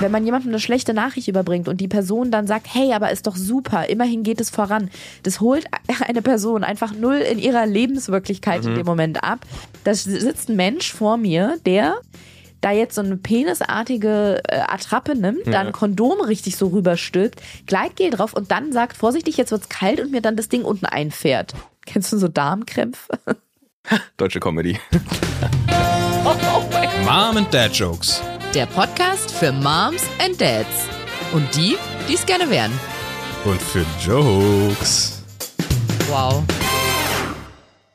wenn man jemandem eine schlechte Nachricht überbringt und die Person dann sagt, hey, aber ist doch super, immerhin geht es voran. Das holt eine Person einfach null in ihrer Lebenswirklichkeit mhm. in dem Moment ab. Da sitzt ein Mensch vor mir, der da jetzt so eine penisartige äh, Attrappe nimmt, ja. dann Kondom richtig so rüberstülpt, Gleitgel drauf und dann sagt, vorsichtig, jetzt wird's kalt und mir dann das Ding unten einfährt. Kennst du so Darmkrämpfe? Deutsche Comedy. oh, oh Mom and Dad Jokes. Der Podcast für Moms and Dads. Und die, die es gerne wären. Und für Jokes. Wow.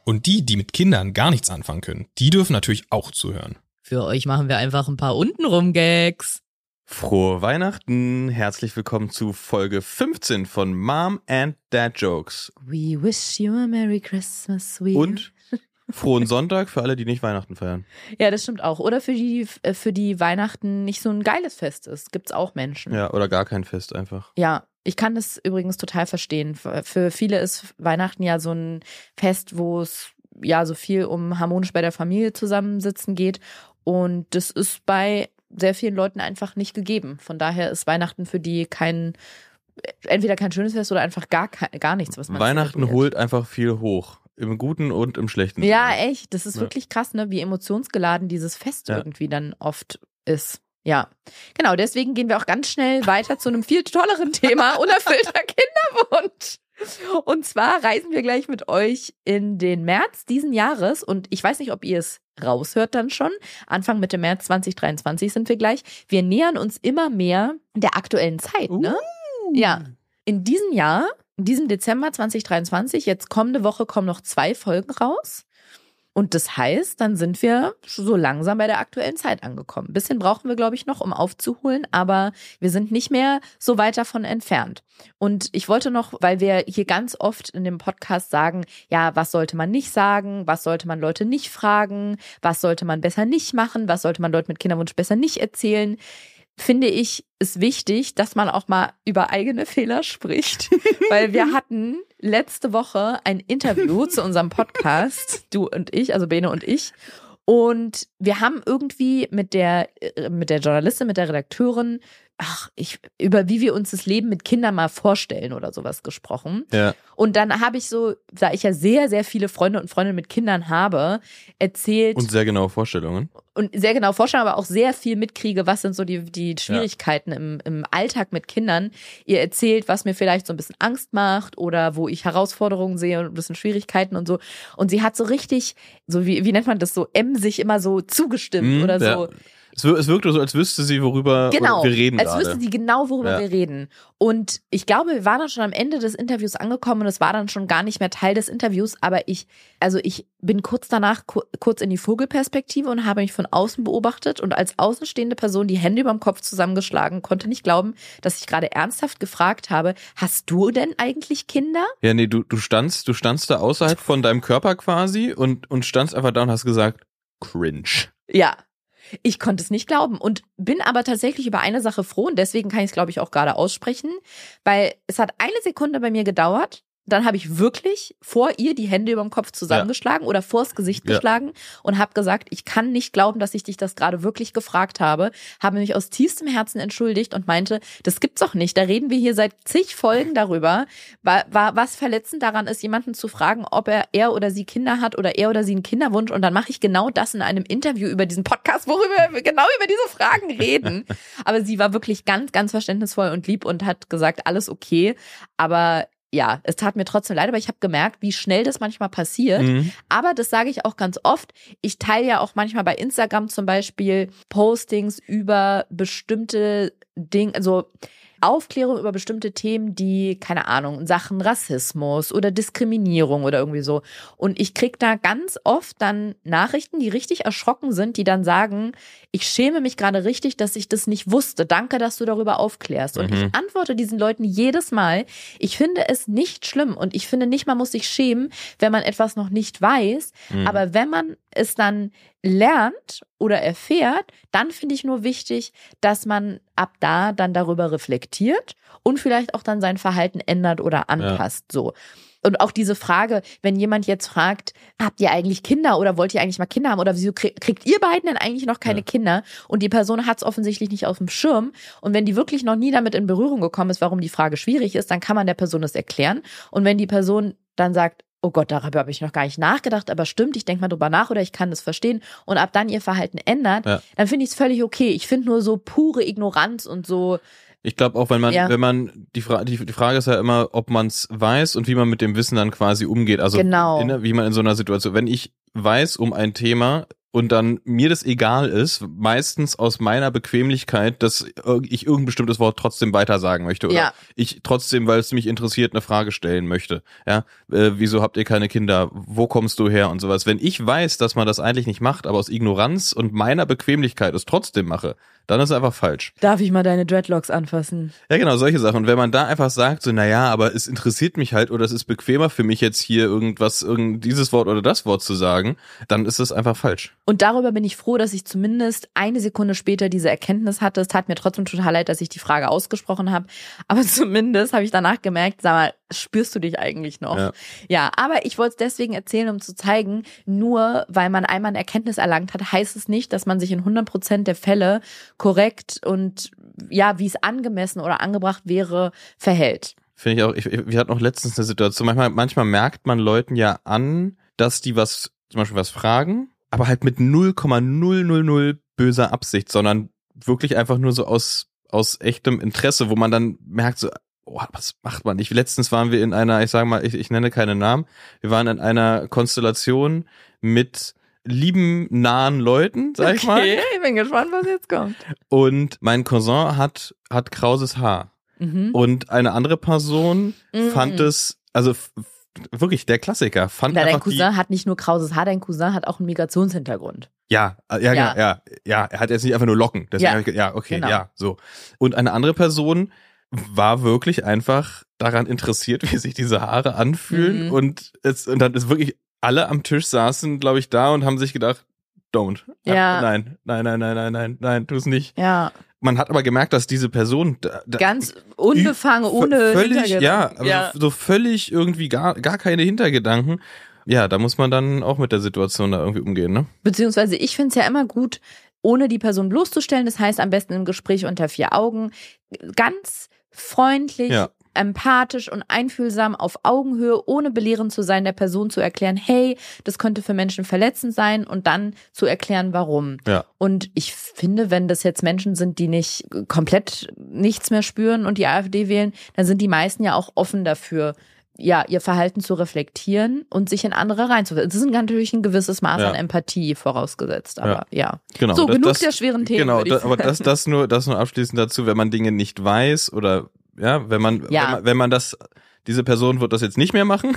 Und die, die mit Kindern gar nichts anfangen können, die dürfen natürlich auch zuhören. Für euch machen wir einfach ein paar untenrum Gags. Frohe Weihnachten, herzlich willkommen zu Folge 15 von Mom and Dad Jokes. We wish you a Merry Christmas. We Und frohen Sonntag für alle, die nicht Weihnachten feiern. Ja, das stimmt auch. Oder für die, äh, für die Weihnachten nicht so ein geiles Fest ist. Gibt's auch Menschen. Ja, oder gar kein Fest einfach. Ja, ich kann das übrigens total verstehen. Für viele ist Weihnachten ja so ein Fest, wo es ja so viel um harmonisch bei der Familie zusammensitzen geht. Und das ist bei sehr vielen Leuten einfach nicht gegeben. Von daher ist Weihnachten für die kein, entweder kein schönes Fest oder einfach gar, gar nichts, was man Weihnachten holt einfach viel hoch. Im Guten und im Schlechten. Ja, echt. Das ist ja. wirklich krass, ne? wie emotionsgeladen dieses Fest ja. irgendwie dann oft ist. Ja, genau. Deswegen gehen wir auch ganz schnell weiter zu einem viel tolleren Thema: unerfüllter Kinderwunsch. Und zwar reisen wir gleich mit euch in den März diesen Jahres. Und ich weiß nicht, ob ihr es raushört dann schon. Anfang Mitte März 2023 sind wir gleich. Wir nähern uns immer mehr der aktuellen Zeit. Ne? Uh. Ja. In diesem Jahr, in diesem Dezember 2023, jetzt kommende Woche kommen noch zwei Folgen raus. Und das heißt, dann sind wir so langsam bei der aktuellen Zeit angekommen. Ein bisschen brauchen wir, glaube ich, noch, um aufzuholen, aber wir sind nicht mehr so weit davon entfernt. Und ich wollte noch, weil wir hier ganz oft in dem Podcast sagen, ja, was sollte man nicht sagen, was sollte man Leute nicht fragen, was sollte man besser nicht machen, was sollte man Leuten mit Kinderwunsch besser nicht erzählen finde ich, ist wichtig, dass man auch mal über eigene Fehler spricht. Weil wir hatten letzte Woche ein Interview zu unserem Podcast, du und ich, also Bene und ich. Und wir haben irgendwie mit der, äh, mit der Journalistin, mit der Redakteurin ach, ich, über wie wir uns das Leben mit Kindern mal vorstellen oder sowas gesprochen. Ja. Und dann habe ich so, da ich ja sehr, sehr viele Freunde und Freundinnen mit Kindern habe, erzählt. Und sehr genaue Vorstellungen. Und sehr genaue Vorstellungen, aber auch sehr viel mitkriege, was sind so die, die Schwierigkeiten ja. im, im Alltag mit Kindern. Ihr erzählt, was mir vielleicht so ein bisschen Angst macht oder wo ich Herausforderungen sehe und ein bisschen Schwierigkeiten und so. Und sie hat so richtig, so wie, wie nennt man das so, emsig immer so zugestimmt mhm, oder so. Ja es, es wirkte so, als wüsste sie, worüber genau, wir reden. Als gerade. wüsste sie genau, worüber ja. wir reden. Und ich glaube, wir waren dann schon am Ende des Interviews angekommen und es war dann schon gar nicht mehr Teil des Interviews. Aber ich, also ich bin kurz danach kurz in die Vogelperspektive und habe mich von außen beobachtet und als außenstehende Person die Hände über dem Kopf zusammengeschlagen, konnte nicht glauben, dass ich gerade ernsthaft gefragt habe, hast du denn eigentlich Kinder? Ja, nee, du, du standst, du standst da außerhalb von deinem Körper quasi und, und standst einfach da und hast gesagt, cringe. Ja, ich konnte es nicht glauben und bin aber tatsächlich über eine Sache froh und deswegen kann ich es, glaube ich, auch gerade aussprechen, weil es hat eine Sekunde bei mir gedauert, dann habe ich wirklich vor ihr die Hände über dem Kopf zusammengeschlagen ja. oder vors Gesicht ja. geschlagen und habe gesagt, ich kann nicht glauben, dass ich dich das gerade wirklich gefragt habe, habe mich aus tiefstem Herzen entschuldigt und meinte, das gibt's doch nicht. Da reden wir hier seit zig Folgen darüber, was verletzend daran ist, jemanden zu fragen, ob er er oder sie Kinder hat oder er oder sie einen Kinderwunsch und dann mache ich genau das in einem Interview über diesen Podcast, worüber wir genau über diese Fragen reden. Aber sie war wirklich ganz, ganz verständnisvoll und lieb und hat gesagt, alles okay, aber ja, es tat mir trotzdem leid, aber ich habe gemerkt, wie schnell das manchmal passiert. Mhm. Aber das sage ich auch ganz oft. Ich teile ja auch manchmal bei Instagram zum Beispiel Postings über bestimmte Dinge, also Aufklärung über bestimmte Themen, die, keine Ahnung, in Sachen Rassismus oder Diskriminierung oder irgendwie so. Und ich krieg da ganz oft dann Nachrichten, die richtig erschrocken sind, die dann sagen, ich schäme mich gerade richtig, dass ich das nicht wusste. Danke, dass du darüber aufklärst. Und mhm. ich antworte diesen Leuten jedes Mal, ich finde es nicht schlimm und ich finde nicht, man muss sich schämen, wenn man etwas noch nicht weiß. Mhm. Aber wenn man es dann lernt oder erfährt, dann finde ich nur wichtig, dass man ab da dann darüber reflektiert und vielleicht auch dann sein Verhalten ändert oder anpasst. So. Und auch diese Frage, wenn jemand jetzt fragt, habt ihr eigentlich Kinder oder wollt ihr eigentlich mal Kinder haben oder wieso krieg, kriegt ihr beiden denn eigentlich noch keine Ja. Kinder? Und die Person hat es offensichtlich nicht auf dem Schirm. Und wenn die wirklich noch nie damit in Berührung gekommen ist, warum die Frage schwierig ist, dann kann man der Person das erklären. Und wenn die Person dann sagt, oh Gott, darüber habe ich noch gar nicht nachgedacht, aber stimmt, ich denke mal drüber nach oder ich kann das verstehen und ab dann ihr Verhalten ändert, Ja. dann finde ich es völlig okay. Ich finde nur so pure Ignoranz und so, Ich glaube auch, wenn man, Ja. wenn man, die, Fra die, die Frage ist ja immer, ob man es weiß und wie man mit dem Wissen dann quasi umgeht. Also Genau. in, wie man in so einer Situation, wenn ich weiß um ein Thema und dann mir das egal ist, meistens aus meiner Bequemlichkeit, dass ich irgendein bestimmtes Wort trotzdem weiter sagen möchte oder Ja. ich trotzdem, weil es mich interessiert, eine Frage stellen möchte. Ja, äh, wieso habt ihr keine Kinder? Wo kommst du her und sowas? Wenn ich weiß, dass man das eigentlich nicht macht, aber aus Ignoranz und meiner Bequemlichkeit es trotzdem mache, dann ist es einfach falsch. darf ich mal deine Dreadlocks anfassen? Ja, genau, solche Sachen. Und wenn man da einfach sagt, so, naja, aber es interessiert mich halt oder es ist bequemer für mich jetzt hier irgendwas, irgend dieses Wort oder das Wort zu sagen, dann ist es einfach falsch. Und darüber bin ich froh, dass ich zumindest eine Sekunde später diese Erkenntnis hatte. Es tat mir trotzdem total leid, dass ich die Frage ausgesprochen habe. Aber zumindest habe ich danach gemerkt, sag mal, spürst du dich eigentlich noch? Ja. Ja, aber ich wollte es deswegen erzählen, um zu zeigen, nur weil man einmal eine Erkenntnis erlangt hat, heißt es nicht, dass man sich in 100 Prozent der Fälle korrekt und ja, wie es angemessen oder angebracht wäre, verhält. Finde ich auch, ich, wir hatten auch letztens eine Situation, manchmal, manchmal merkt man Leuten ja an, dass die was, zum Beispiel was fragen, aber halt mit 0,000 böser Absicht, sondern wirklich einfach nur so aus, aus echtem Interesse, wo man dann merkt so, oh, was macht man nicht? Letztens waren wir in einer, ich sage mal, ich, ich nenne keine Namen, wir waren in einer Konstellation mit lieben, nahen Leuten, sag ich mal. ich bin gespannt, was jetzt kommt. Und mein Cousin hat, hat krauses Haar. Mhm. Und eine andere Person Mhm. fand es, also wirklich der Klassiker, fand Na, dein Cousin hat nicht nur krauses Haar, dein Cousin hat auch einen Migrationshintergrund. ja, äh, ja, Ja. ja, ja, ja, er hat jetzt nicht einfach nur Locken, Ja. ich ja, okay, Genau. ja, so. Und eine andere Person war wirklich einfach daran interessiert, wie sich diese Haare anfühlen Mhm. und es, und dann ist wirklich alle am Tisch saßen, glaube ich, da und haben sich gedacht, don't. Ja. Nein, nein, nein, nein, nein, nein, nein, tu es nicht. Ja, Man hat aber gemerkt, dass diese Person da, da, ganz unbefangen, ohne völlig, ja, aber ja. So, so völlig irgendwie gar, gar keine Hintergedanken. Ja, da muss man dann auch mit der Situation da irgendwie umgehen, ne? Beziehungsweise ich finde es ja immer gut, ohne die Person bloßzustellen. Das heißt am besten im Gespräch unter vier Augen. Ganz freundlich, Ja. Empathisch und einfühlsam auf Augenhöhe, ohne belehrend zu sein, der Person zu erklären, hey, das könnte für Menschen verletzend sein und dann zu erklären, warum. Ja. Und ich finde, wenn das jetzt Menschen sind, die nicht komplett nichts mehr spüren und die AfD wählen, dann sind die meisten ja auch offen dafür, ja, ihr Verhalten zu reflektieren und sich in andere reinzuversetzen. Das ist natürlich ein gewisses Maß Ja. an Empathie vorausgesetzt, aber ja. Genau. So, das, genug das, der schweren Themen. Genau, da, aber das, das nur, das nur abschließend dazu, wenn man Dinge nicht weiß oder ja, wenn man, Ja. wenn man, wenn man das, diese Person wird das jetzt nicht mehr machen,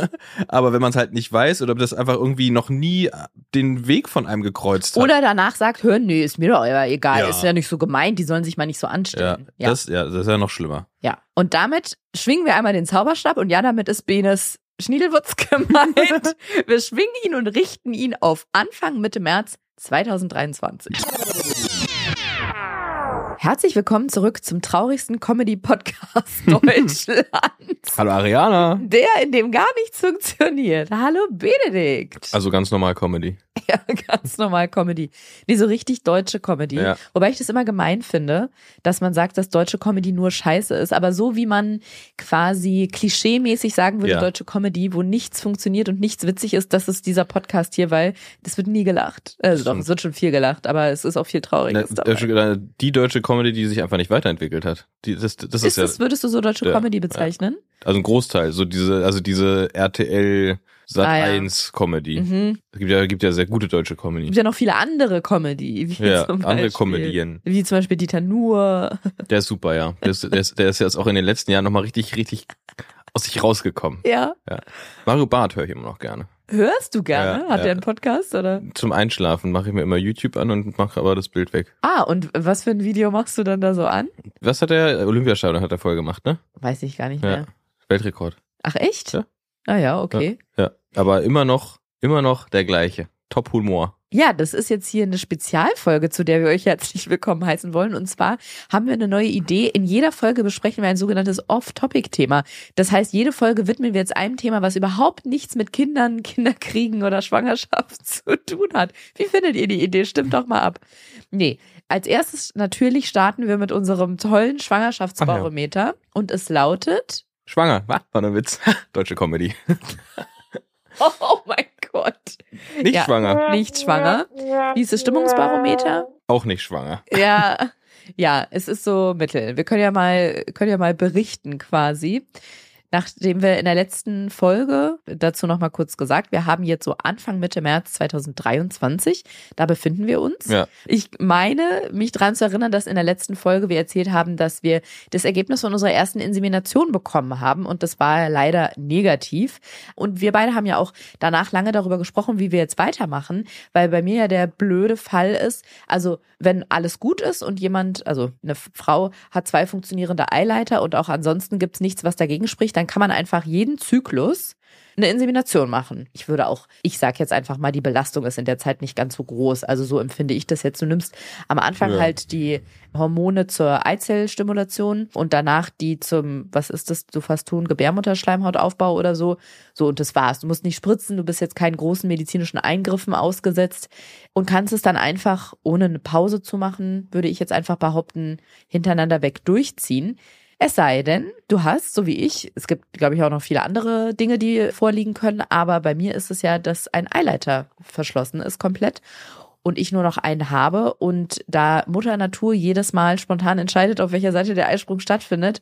aber wenn man es halt nicht weiß oder das einfach irgendwie noch nie den Weg von einem gekreuzt hat. Oder danach sagt, hör, nee, ist mir doch egal, Ja. ist ja nicht so gemeint, die sollen sich mal nicht so ja, anstellen. Ja, Das, ja, das ist ja noch schlimmer. ja. Und damit schwingen wir einmal den Zauberstab und ja, damit ist Benes Schniedelwutz gemeint. wir schwingen ihn und richten ihn auf Anfang Mitte März 2023. Herzlich willkommen zurück zum traurigsten Comedy-Podcast Deutschlands. Hallo Ariana. Der, in dem gar nichts funktioniert. Hallo Benedikt. Also ganz normal Comedy. Ja, ganz normal Comedy. Nee, so richtig deutsche Comedy. Ja. Wobei ich das immer gemein finde, dass man sagt, dass deutsche Comedy nur scheiße ist. Aber so wie man quasi klischeemäßig sagen würde, Ja. deutsche Comedy, wo nichts funktioniert und nichts witzig ist, das ist dieser Podcast hier, weil das wird nie gelacht. Also doch, es wird schon viel gelacht, aber es ist auch viel Trauriges dabei. deutsche, die deutsche Comedy, die sich einfach nicht weiterentwickelt hat. Die, das, das ist, Ist ja, das, würdest du so deutsche. Comedy bezeichnen? also ein Großteil, so diese, also diese RTL Sat Ah, ja. 1 Comedy. Mhm. Es gibt ja, gibt ja sehr gute deutsche Comedy. Es gibt ja noch viele andere Comedy. Wie Ja, zum andere Beispiel- Comedien. Wie zum Beispiel Dieter Nuhr. Der ist super, ja. Der ist, der ist, der ist jetzt auch in den letzten Jahren nochmal richtig, richtig aus sich rausgekommen. Ja. Mario Barth höre ich immer noch gerne. Hörst du gerne? Ja, Hat ja. der einen Podcast oder? Zum Einschlafen mache ich mir immer YouTube an und mache aber das Bild weg. Ah, und was für ein Video machst du dann da so an? Was hat der Olympiastadion hat er vorher gemacht, ne? Weiß ich gar nicht Ja. mehr. Weltrekord. Ach echt? Ja. Ah ja, okay. Ja. Aber immer noch, immer noch der gleiche. Top Humor. Ja, das ist jetzt hier eine Spezialfolge, zu der wir euch herzlich willkommen heißen wollen. Und zwar haben wir eine neue Idee. In jeder Folge besprechen wir ein sogenanntes Off-Topic-Thema. Das heißt, jede Folge widmen wir jetzt einem Thema, was überhaupt nichts mit Kindern, Kinderkriegen oder Schwangerschaft zu tun hat. Wie findet ihr die Idee? Stimmt doch mal ab. Nee, als erstes natürlich starten wir mit unserem tollen Schwangerschaftsbarometer. Und es lautet. Schwanger, was? War ein Witz. Deutsche Comedy. Oh mein Gott. Nicht Ja. schwanger. Nicht schwanger. Wie ist das Stimmungsbarometer? Auch nicht schwanger. Ja, ja, es ist so mittel. Wir können ja mal, können ja mal berichten quasi. Nachdem wir in der letzten Folge, dazu nochmal kurz gesagt, wir haben jetzt so Anfang Mitte März 2023, da befinden wir uns. Ja. Ich meine, mich daran zu erinnern, dass in der letzten Folge wir erzählt haben, dass wir das Ergebnis von unserer ersten Insemination bekommen haben und das war leider negativ. Und wir beide haben ja auch danach lange darüber gesprochen, wie wir jetzt weitermachen, weil bei mir ja der blöde Fall ist, also wenn alles gut ist und jemand, also eine Frau hat zwei funktionierende Eileiter und auch ansonsten gibt's nichts, was dagegen spricht, dann kann man einfach jeden Zyklus eine Insemination machen. Ich würde auch, ich sag jetzt einfach mal, die Belastung ist in der Zeit nicht ganz so groß. Also so empfinde ich das jetzt. Du nimmst am Anfang Ja. halt die Hormone zur Eizellstimulation und danach die zum, was ist das, du fast tun, Gebärmutterschleimhautaufbau oder so. So und das war's. Du musst nicht spritzen, du bist jetzt keinen großen medizinischen Eingriffen ausgesetzt und kannst es dann einfach, ohne eine Pause zu machen, würde ich jetzt einfach behaupten, hintereinander weg durchziehen. Es sei denn, du hast, so wie ich, es gibt, glaube ich, auch noch viele andere Dinge, die vorliegen können, aber bei mir ist es ja, dass ein Eileiter verschlossen ist komplett und ich nur noch einen habe und da Mutter Natur jedes Mal spontan entscheidet, auf welcher Seite der Eisprung stattfindet,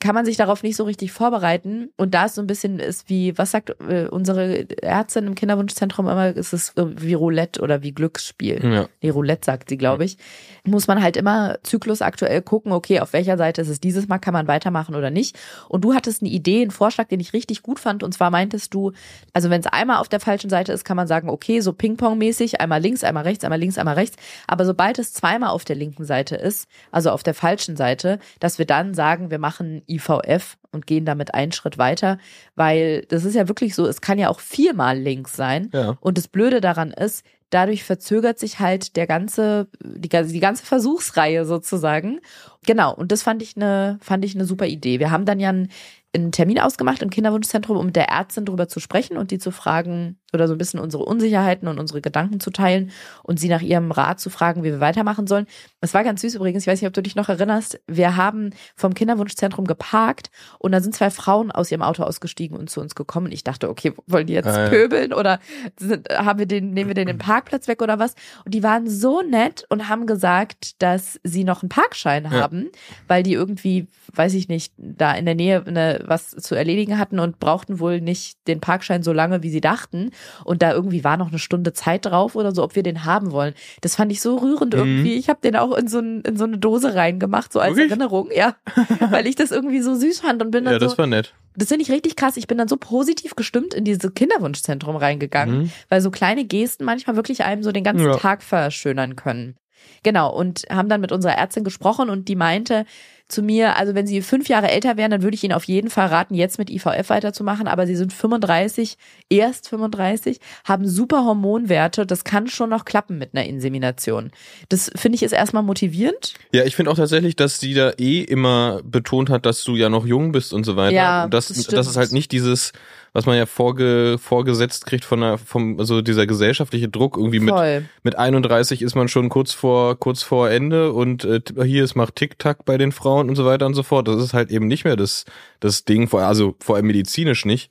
kann man sich darauf nicht so richtig vorbereiten. Und da ist so ein bisschen ist wie, was sagt äh, unsere Ärztin im Kinderwunschzentrum immer, ist es äh, wie Roulette oder wie Glücksspiel. Ja. Nee, Roulette sagt sie, glaube ich. Muss man halt immer zyklusaktuell gucken, okay, auf welcher Seite ist es dieses Mal, kann man weitermachen oder nicht. Und du hattest eine Idee, einen Vorschlag, den ich richtig gut fand. Und zwar meintest du, also wenn es einmal auf der falschen Seite ist, kann man sagen, okay, so Ping-Pong-mäßig, einmal links, einmal rechts, einmal links, einmal rechts. Aber sobald es zweimal auf der linken Seite ist, also auf der falschen Seite, dass wir dann sagen, wir machen IVF und gehen damit einen Schritt weiter, weil das ist ja wirklich so, es kann ja auch viermal links sein. Ja. Und das Blöde daran ist, dadurch verzögert sich halt der ganze, die, ganze- die ganze Versuchsreihe sozusagen. Genau. Und das fand ich eine, fand ich eine super Idee. Wir haben dann ja einen, einen Termin ausgemacht im Kinderwunschzentrum, um mit der Ärztin drüber zu sprechen und die zu fragen oder so ein bisschen unsere Unsicherheiten und unsere Gedanken zu teilen und sie nach ihrem Rat zu fragen, wie wir weitermachen sollen. Es war ganz süß übrigens, ich weiß nicht, ob du dich noch erinnerst, wir haben vom Kinderwunschzentrum geparkt und da sind zwei Frauen aus ihrem Auto ausgestiegen und zu uns gekommen. Ich dachte, okay, wollen die jetzt Ah, ja. pöbeln oder sind, haben wir den, nehmen wir den den Parkplatz weg oder was? Und die waren so nett und haben gesagt, dass sie noch einen Parkschein Ja. haben, weil die irgendwie, weiß ich nicht, da in der Nähe eine, was zu erledigen hatten und brauchten wohl nicht den Parkschein so lange, wie sie dachten. Und da irgendwie war noch eine Stunde Zeit drauf oder so, ob wir den haben wollen. Das fand ich so rührend Mhm. irgendwie. Ich habe den auch in so, ein, in so eine Dose reingemacht, so als Wirklich? Erinnerung, ja. weil ich das irgendwie so süß fand und bin dann Ja, das so, war nett. das finde ich richtig krass. Ich bin dann so positiv gestimmt in dieses Kinderwunschzentrum reingegangen, Mhm. weil so kleine Gesten manchmal wirklich einem so den ganzen Ja. Tag verschönern können. Genau, und haben dann mit unserer Ärztin gesprochen und die meinte zu mir, also wenn sie fünf Jahre älter wären, dann würde ich ihnen auf jeden Fall raten, jetzt mit IVF weiterzumachen, aber sie sind 35, erst 35, haben super Hormonwerte, das kann schon noch klappen mit einer Insemination. Das finde ich ist erstmal motivierend. Ja, ich finde auch tatsächlich, dass die da eh immer betont hat, dass du ja noch jung bist und so weiter. Ja, und das, das das, ist halt nicht dieses, was man ja vorge, vorgesetzt kriegt von der, vom, also dieser gesellschaftliche Druck irgendwie mit, Voll. mit 31 ist man schon kurz vor, kurz vor Ende und äh, hier ist macht Tick-Tack bei den Frauen und so weiter und so fort. Das ist halt eben nicht mehr das, das Ding, vor- also vor allem medizinisch nicht.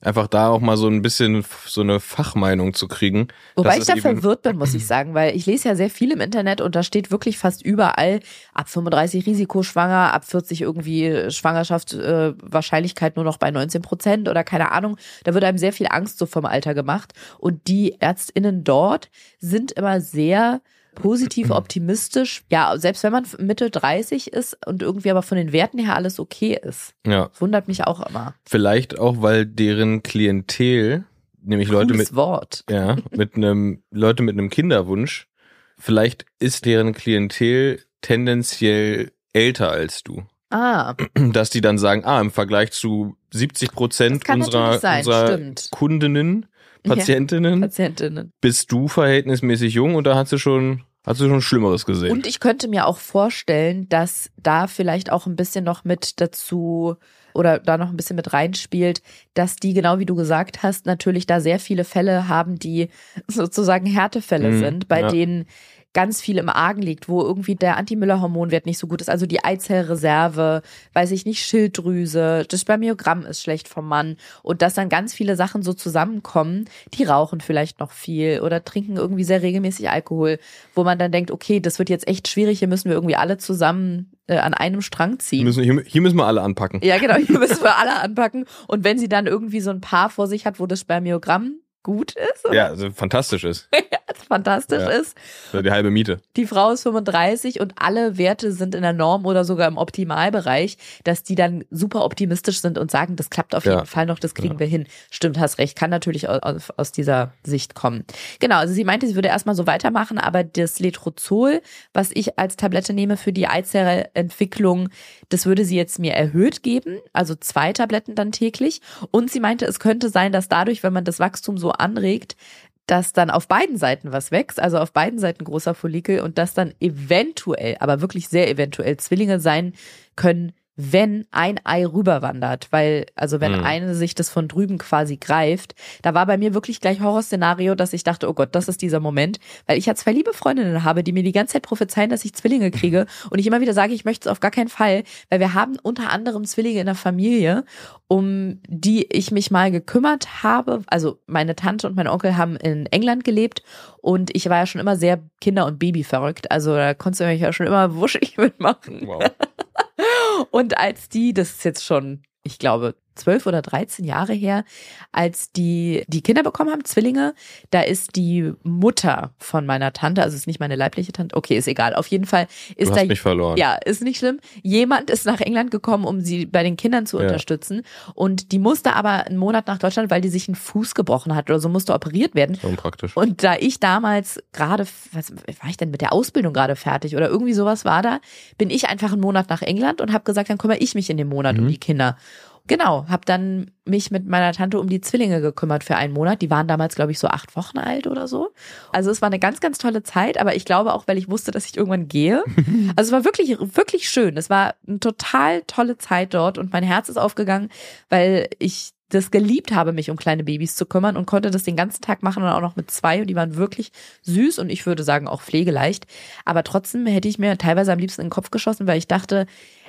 Einfach da auch mal so ein bisschen so eine Fachmeinung zu kriegen. Wobei ich da verwirrt bin, muss ich sagen, weil ich lese ja sehr viel im Internet und da steht wirklich fast überall ab 35 Risikoschwanger, ab 40 irgendwie Schwangerschaft äh, Wahrscheinlichkeit nur noch bei 19 Prozent oder keine Ahnung. Da wird einem sehr viel Angst so vom Alter gemacht und die Ärztinnen dort sind immer sehr positiv optimistisch. Ja, selbst wenn man Mitte 30 ist und irgendwie aber von den Werten her alles okay ist. Ja, Wundert mich auch immer. vielleicht auch, weil deren Klientel, nämlich Leute Cooles mit, Wort. ja, mit einem, Leute mit einem Kinderwunsch, vielleicht ist deren Klientel tendenziell älter als du. Ah, Dass die dann sagen, ah, im Vergleich zu 70 Prozent Das unserer, sein, unserer. Kundinnen Patientinnen. Patientinnen. Bist du verhältnismäßig jung und da hast du schon, hast du schon Schlimmeres gesehen? Und ich könnte mir auch vorstellen, dass da vielleicht auch ein bisschen noch mit dazu oder da noch ein bisschen mit reinspielt, dass die, genau wie du gesagt hast, natürlich da sehr viele Fälle haben, die sozusagen Härtefälle Mhm, sind, bei ja. denen ganz viel im Argen liegt, wo irgendwie der Anti-Müller-Hormonwert nicht so gut ist, also die Eizellreserve, weiß ich nicht, Schilddrüse, das Spermiogramm ist schlecht vom Mann und dass dann ganz viele Sachen so zusammenkommen, die rauchen vielleicht noch viel oder trinken irgendwie sehr regelmäßig Alkohol, wo man dann denkt, okay, das wird jetzt echt schwierig, hier müssen wir irgendwie alle zusammen äh, an einem Strang ziehen. müssen, hier, hier müssen wir alle anpacken. Ja, genau, hier müssen wir alle anpacken. Und wenn sie dann irgendwie so ein Paar vor sich hat, wo das Spermiogramm gut ist, oder Ja, also fantastisch ist. fantastisch Ja. ist, ist Die halbe Miete. die Frau ist 35 und alle Werte sind in der Norm oder sogar im Optimalbereich, dass die dann super optimistisch sind und sagen, das klappt auf Ja. jeden Fall noch, das kriegen Ja. wir hin. Stimmt, hast recht, kann natürlich aus, aus- aus dieser Sicht kommen. Genau, also sie meinte, sie würde erstmal so weitermachen, aber das Letrozol, was ich als Tablette nehme für die Eizellentwicklung, das würde sie jetzt mir erhöht geben, also zwei Tabletten dann täglich. Und sie meinte, es könnte sein, dass dadurch, wenn man das Wachstum so anregt, dass dann auf beiden Seiten was wächst, also auf beiden Seiten großer Follikel und dass dann eventuell, aber wirklich sehr eventuell Zwillinge sein können, wenn ein Ei rüberwandert, weil, also wenn Mhm. eine sich das von drüben quasi greift, da war bei mir wirklich gleich Horrorszenario, dass ich dachte, oh Gott, das ist dieser Moment, weil ich ja zwei liebe Freundinnen habe, die mir die ganze Zeit prophezeien, dass ich Zwillinge kriege und ich immer wieder sage, ich möchte es auf gar keinen Fall, weil wir haben unter anderem Zwillinge in der Familie, um die ich mich mal gekümmert habe. Also meine Tante und mein Onkel haben in England gelebt und ich war ja schon immer sehr Kinder- und Baby verrückt. Also da konntest du mich ja schon immer wuschig mitmachen. Wow. Und als die, das ist jetzt schon, ich glaube, zwölf oder dreizehn Jahre her, als die die Kinder bekommen haben, Zwillinge, da ist die Mutter von meiner Tante, also ist nicht meine leibliche Tante, okay, ist egal. Auf jeden Fall ist Du da hast mich verloren. ja, ist nicht schlimm. Jemand ist nach England gekommen, um sie bei den Kindern zu Ja. unterstützen. Und die musste aber einen Monat nach Deutschland, weil die sich einen Fuß gebrochen hat oder so, musste operiert werden. So unpraktisch. Und da ich damals gerade, was war ich denn mit der Ausbildung gerade fertig oder irgendwie sowas war da, bin ich einfach einen Monat nach England und habe gesagt, dann kümmere ich mich in dem Monat um Mhm. die Kinder. Genau, habe dann mich mit meiner Tante um die Zwillinge gekümmert für einen Monat. Die waren damals, glaube ich, so acht Wochen alt oder so. Also es war eine ganz, ganz tolle Zeit, aber ich glaube auch, weil ich wusste, dass ich irgendwann gehe. Also es war wirklich, wirklich schön. Es war eine total tolle Zeit dort und mein Herz ist aufgegangen, weil ich das geliebt habe, mich um kleine Babys zu kümmern und konnte das den ganzen Tag machen und auch noch mit zwei und die waren wirklich süß und ich würde sagen auch pflegeleicht. Aber trotzdem hätte ich mir teilweise am liebsten in den Kopf geschossen, weil ich dachte,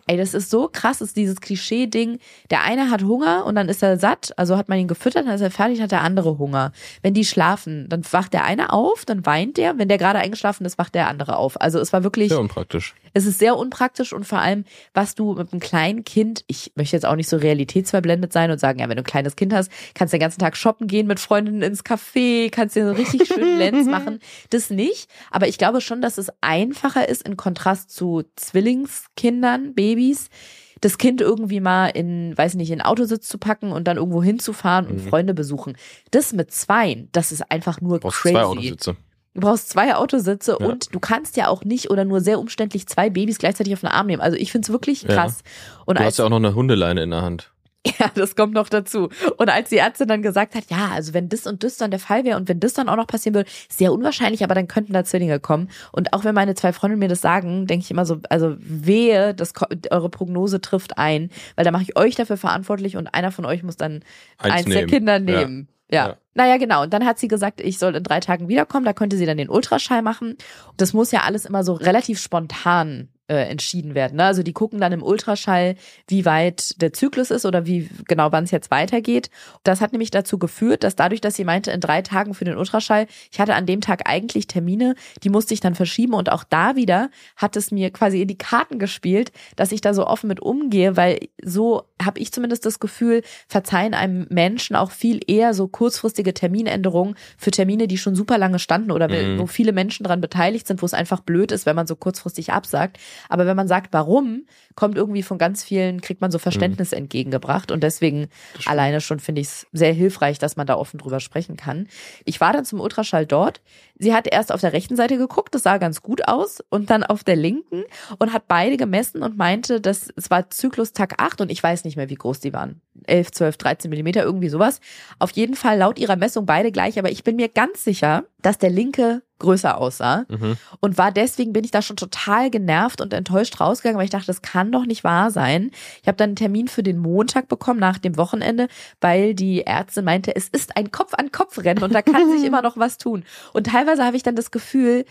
ey, das ist so krass, ist dieses Klischee-Ding. Der eine hat Hunger und dann ist er satt, also hat man ihn gefüttert, dann ist er fertig, hat der andere Hunger. Wenn die schlafen, dann wacht der eine auf, dann weint der. Wenn der gerade eingeschlafen ist, wacht der andere auf. Also es war wirklich Sehr unpraktisch. es ist sehr unpraktisch und vor allem, was du mit einem kleinen Kind, ich möchte jetzt auch nicht so realitätsverblendet sein und sagen, ja, wenn du ein kleines Kind hast, kannst du den ganzen Tag shoppen gehen mit Freundinnen ins Café, kannst dir so richtig schön Lenz machen. Das nicht. Aber ich glaube schon, dass es einfacher ist in Kontrast zu Zwillingskindern, Babys, das Kind irgendwie mal in, weiß nicht, in Autositz zu packen und dann irgendwo hinzufahren und Mhm. Freunde besuchen. Das mit zweien, das ist einfach nur Du crazy. zwei Autositze. Du brauchst zwei Autositze Ja. und du kannst ja auch nicht oder nur sehr umständlich zwei Babys gleichzeitig auf den Arm nehmen. Also ich find's wirklich Ja. krass. Und Du hast ja auch noch eine Hundeleine in der Hand. ja, das kommt noch dazu. Und als die Ärztin dann gesagt hat, ja, also wenn das und das dann der Fall wäre und wenn das dann auch noch passieren würde, sehr unwahrscheinlich, aber dann könnten da Zwillinge kommen. Und auch wenn meine zwei Freundinnen mir das sagen, denke ich immer so, also wehe, das, eure Prognose trifft ein, weil da mache ich euch dafür verantwortlich und einer von euch muss dann Eins, eins der nehmen. Kinder Ja. nehmen. Ja. Ja. Naja, genau. Und dann hat sie gesagt, ich soll in drei Tagen wiederkommen. Da könnte sie dann den Ultraschall machen. Das muss ja alles immer so relativ spontan äh, entschieden werden. Ne? Also die gucken dann im Ultraschall, wie weit der Zyklus ist oder wie genau wann es jetzt weitergeht. Das hat nämlich dazu geführt, dass dadurch, dass sie meinte, in drei Tagen für den Ultraschall, ich hatte an dem Tag eigentlich Termine, die musste ich dann verschieben und auch da wieder hat es mir quasi in die Karten gespielt, dass ich da so offen mit umgehe, weil so habe ich zumindest das Gefühl, verzeihen einem Menschen auch viel eher so kurzfristige Terminänderungen für Termine, die schon super lange standen oder Mhm. wo viele Menschen dran beteiligt sind, wo es einfach blöd ist, wenn man so kurzfristig absagt. Aber wenn man sagt, warum, kommt irgendwie von ganz vielen, kriegt man so Verständnis entgegengebracht. Und deswegen alleine schon finde ich es sehr hilfreich, dass man da offen drüber sprechen kann. Ich war dann zum Ultraschall dort. Sie hat erst auf der rechten Seite geguckt, das sah ganz gut aus, und dann auf der linken und hat beide gemessen und meinte, dass es war Zyklus Tag 8 und ich weiß nicht mehr, wie groß die waren. 11, 12, 13 Millimeter, irgendwie sowas. Auf jeden Fall laut ihrer Messung beide gleich, aber ich bin mir ganz sicher, dass der linke größer aussah Mhm. und war deswegen bin ich da schon total genervt und enttäuscht rausgegangen, weil ich dachte, das kann doch nicht wahr sein. Ich habe dann einen Termin für den Montag bekommen nach dem Wochenende, weil die Ärztin meinte, es ist ein Kopf-an-Kopf-Rennen und da kann sich immer noch was tun. Und teilweise habe ich dann das Gefühl,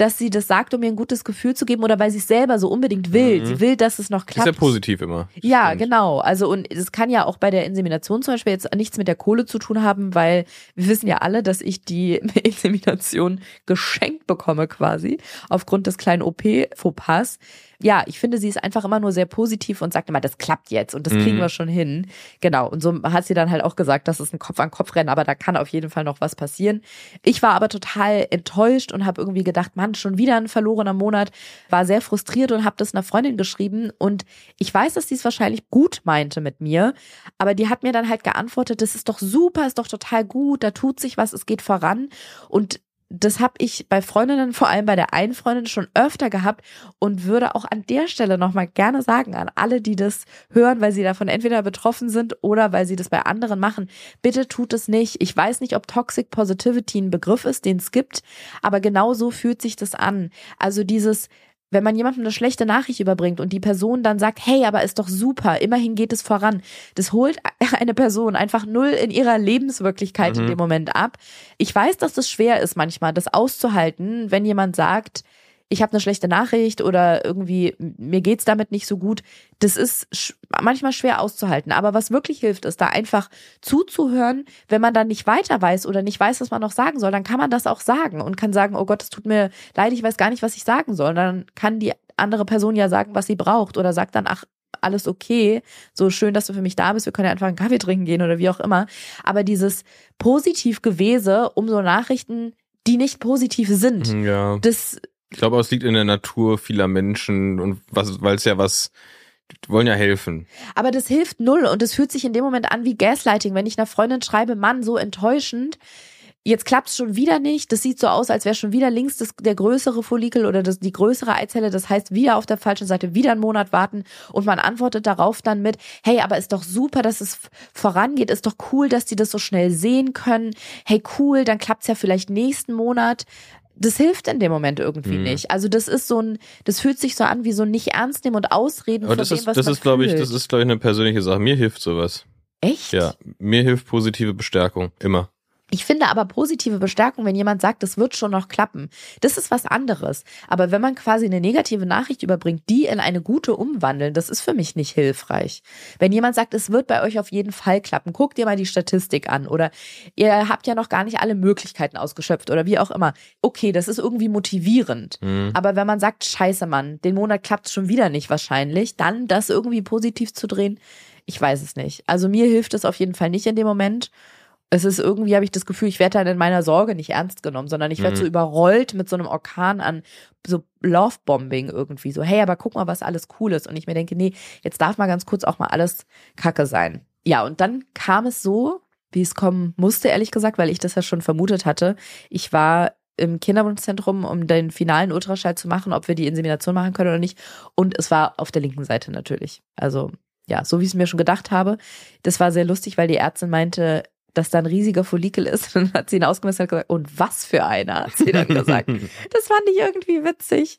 dass sie das sagt, um mir ein gutes Gefühl zu geben oder weil sie es selber so unbedingt will. Mhm. Sie will, dass es noch Ist klappt. ja positiv immer. Ja, Stimmt. genau. Also und es kann ja auch bei der Insemination zum Beispiel jetzt nichts mit der Kohle zu tun haben, weil wir wissen ja alle, dass ich die Insemination geschenkt bekomme quasi aufgrund des kleinen OP-Fauxpas. Ja, ich finde, sie ist einfach immer nur sehr positiv und sagt immer, das klappt jetzt und das kriegen Mhm. wir schon hin. Genau. Und so hat sie dann halt auch gesagt, das ist ein Kopf-an-Kopf-Rennen, aber da kann auf jeden Fall noch was passieren. Ich war aber total enttäuscht und habe irgendwie gedacht, Mann, schon wieder ein verlorener Monat. War sehr frustriert und habe das einer Freundin geschrieben und ich weiß, dass sie es wahrscheinlich gut meinte mit mir, aber die hat mir dann halt geantwortet, das ist doch super, ist doch total gut, da tut sich was, es geht voran und das habe ich bei Freundinnen, vor allem bei der einen Freundin schon öfter gehabt und würde auch an der Stelle nochmal gerne sagen an alle, die das hören, weil sie davon entweder betroffen sind oder weil sie das bei anderen machen, bitte tut es nicht. Ich weiß nicht, ob Toxic Positivity ein Begriff ist, den es gibt, aber genau so fühlt sich das an. Also dieses wenn man jemandem eine schlechte Nachricht überbringt und die Person dann sagt, hey, aber ist doch super, immerhin geht es voran, das holt eine Person einfach null in ihrer Lebenswirklichkeit in Mhm. dem Moment ab. Ich weiß, dass das schwer ist manchmal, das auszuhalten, wenn jemand sagt, ich habe eine schlechte Nachricht oder irgendwie mir geht's damit nicht so gut. Das ist sch manchmal schwer auszuhalten. Aber was wirklich hilft, ist da einfach zuzuhören. Wenn man dann nicht weiter weiß oder nicht weiß, was man noch sagen soll, dann kann man das auch sagen und kann sagen, oh Gott, es tut mir leid, ich weiß gar nicht, was ich sagen soll. Und dann kann die andere Person ja sagen, was sie braucht oder sagt dann, ach, alles okay, so schön, dass du für mich da bist, wir können ja einfach einen Kaffee trinken gehen oder wie auch immer. Aber dieses Positivgewese um so Nachrichten, die nicht positiv sind, Mhm, Ja. das Ich glaube, es liegt in der Natur vieler Menschen und was, weil es ja was, die wollen ja helfen. Aber das hilft null und es fühlt sich in dem Moment an wie Gaslighting, wenn ich einer Freundin schreibe, Mann, so enttäuschend. Jetzt klappt's schon wieder nicht. Das sieht so aus, als wäre schon wieder links das, der größere Follikel oder das, die größere Eizelle. Das heißt, wieder auf der falschen Seite, wieder einen Monat warten. Und man antwortet darauf dann mit, hey, aber ist doch super, dass es vorangeht. Ist doch cool, dass die das so schnell sehen können. Hey, cool, dann klappt's ja vielleicht nächsten Monat. Das hilft in dem Moment irgendwie Mhm. nicht. Also das ist so ein, das fühlt sich so an wie so ein nicht ernst nehmen und Ausreden Aber von das dem, ist, was das man ist, glaube ich, das ist, glaube ich, eine persönliche Sache. Mir hilft sowas. Echt? Ja, mir hilft positive Bestärkung. Immer. Ich finde aber positive Bestärkung, wenn jemand sagt, das wird schon noch klappen. Das ist was anderes. Aber wenn man quasi eine negative Nachricht überbringt, die in eine gute umwandeln, das ist für mich nicht hilfreich. Wenn jemand sagt, es wird bei euch auf jeden Fall klappen, guckt dir mal die Statistik an oder ihr habt ja noch gar nicht alle Möglichkeiten ausgeschöpft oder wie auch immer. Okay, das ist irgendwie motivierend. Mhm. Aber wenn man sagt, scheiße Mann, den Monat klappt schon wieder nicht wahrscheinlich, dann das irgendwie positiv zu drehen, ich weiß es nicht. Also mir hilft es auf jeden Fall nicht in dem Moment. Es ist irgendwie, habe ich das Gefühl, ich werde dann in meiner Sorge nicht ernst genommen, sondern ich werde Mhm. so überrollt mit so einem Orkan an so Lovebombing irgendwie. So, hey, aber guck mal, was alles cool ist. Und ich mir denke, nee, jetzt darf mal ganz kurz auch mal alles Kacke sein. Ja, und dann kam es so, wie es kommen musste, ehrlich gesagt, weil ich das ja schon vermutet hatte. Ich war im Kinderwunschzentrum, um den finalen Ultraschall zu machen, ob wir die Insemination machen können oder nicht. Und es war auf der linken Seite natürlich. Also ja, so wie ich es mir schon gedacht habe. Das war sehr lustig, weil die Ärztin meinte, dass da ein riesiger Follikel ist. Und dann hat sie ihn ausgemessen und gesagt, und was für einer, hat sie dann gesagt. Das fand ich irgendwie witzig.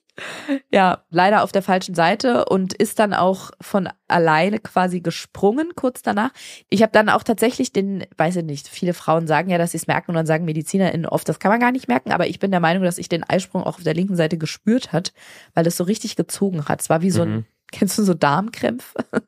Ja, leider auf der falschen Seite und ist dann auch von alleine quasi gesprungen kurz danach. Ich habe dann auch tatsächlich den, weiß ich nicht, viele Frauen sagen ja, dass sie es merken und dann sagen MedizinerInnen oft, das kann man gar nicht merken, aber ich bin der Meinung, dass ich den Eisprung auch auf der linken Seite gespürt hat, weil es so richtig gezogen hat. Es war wie so ein, Mhm. kennst du so Darmkrämpfe?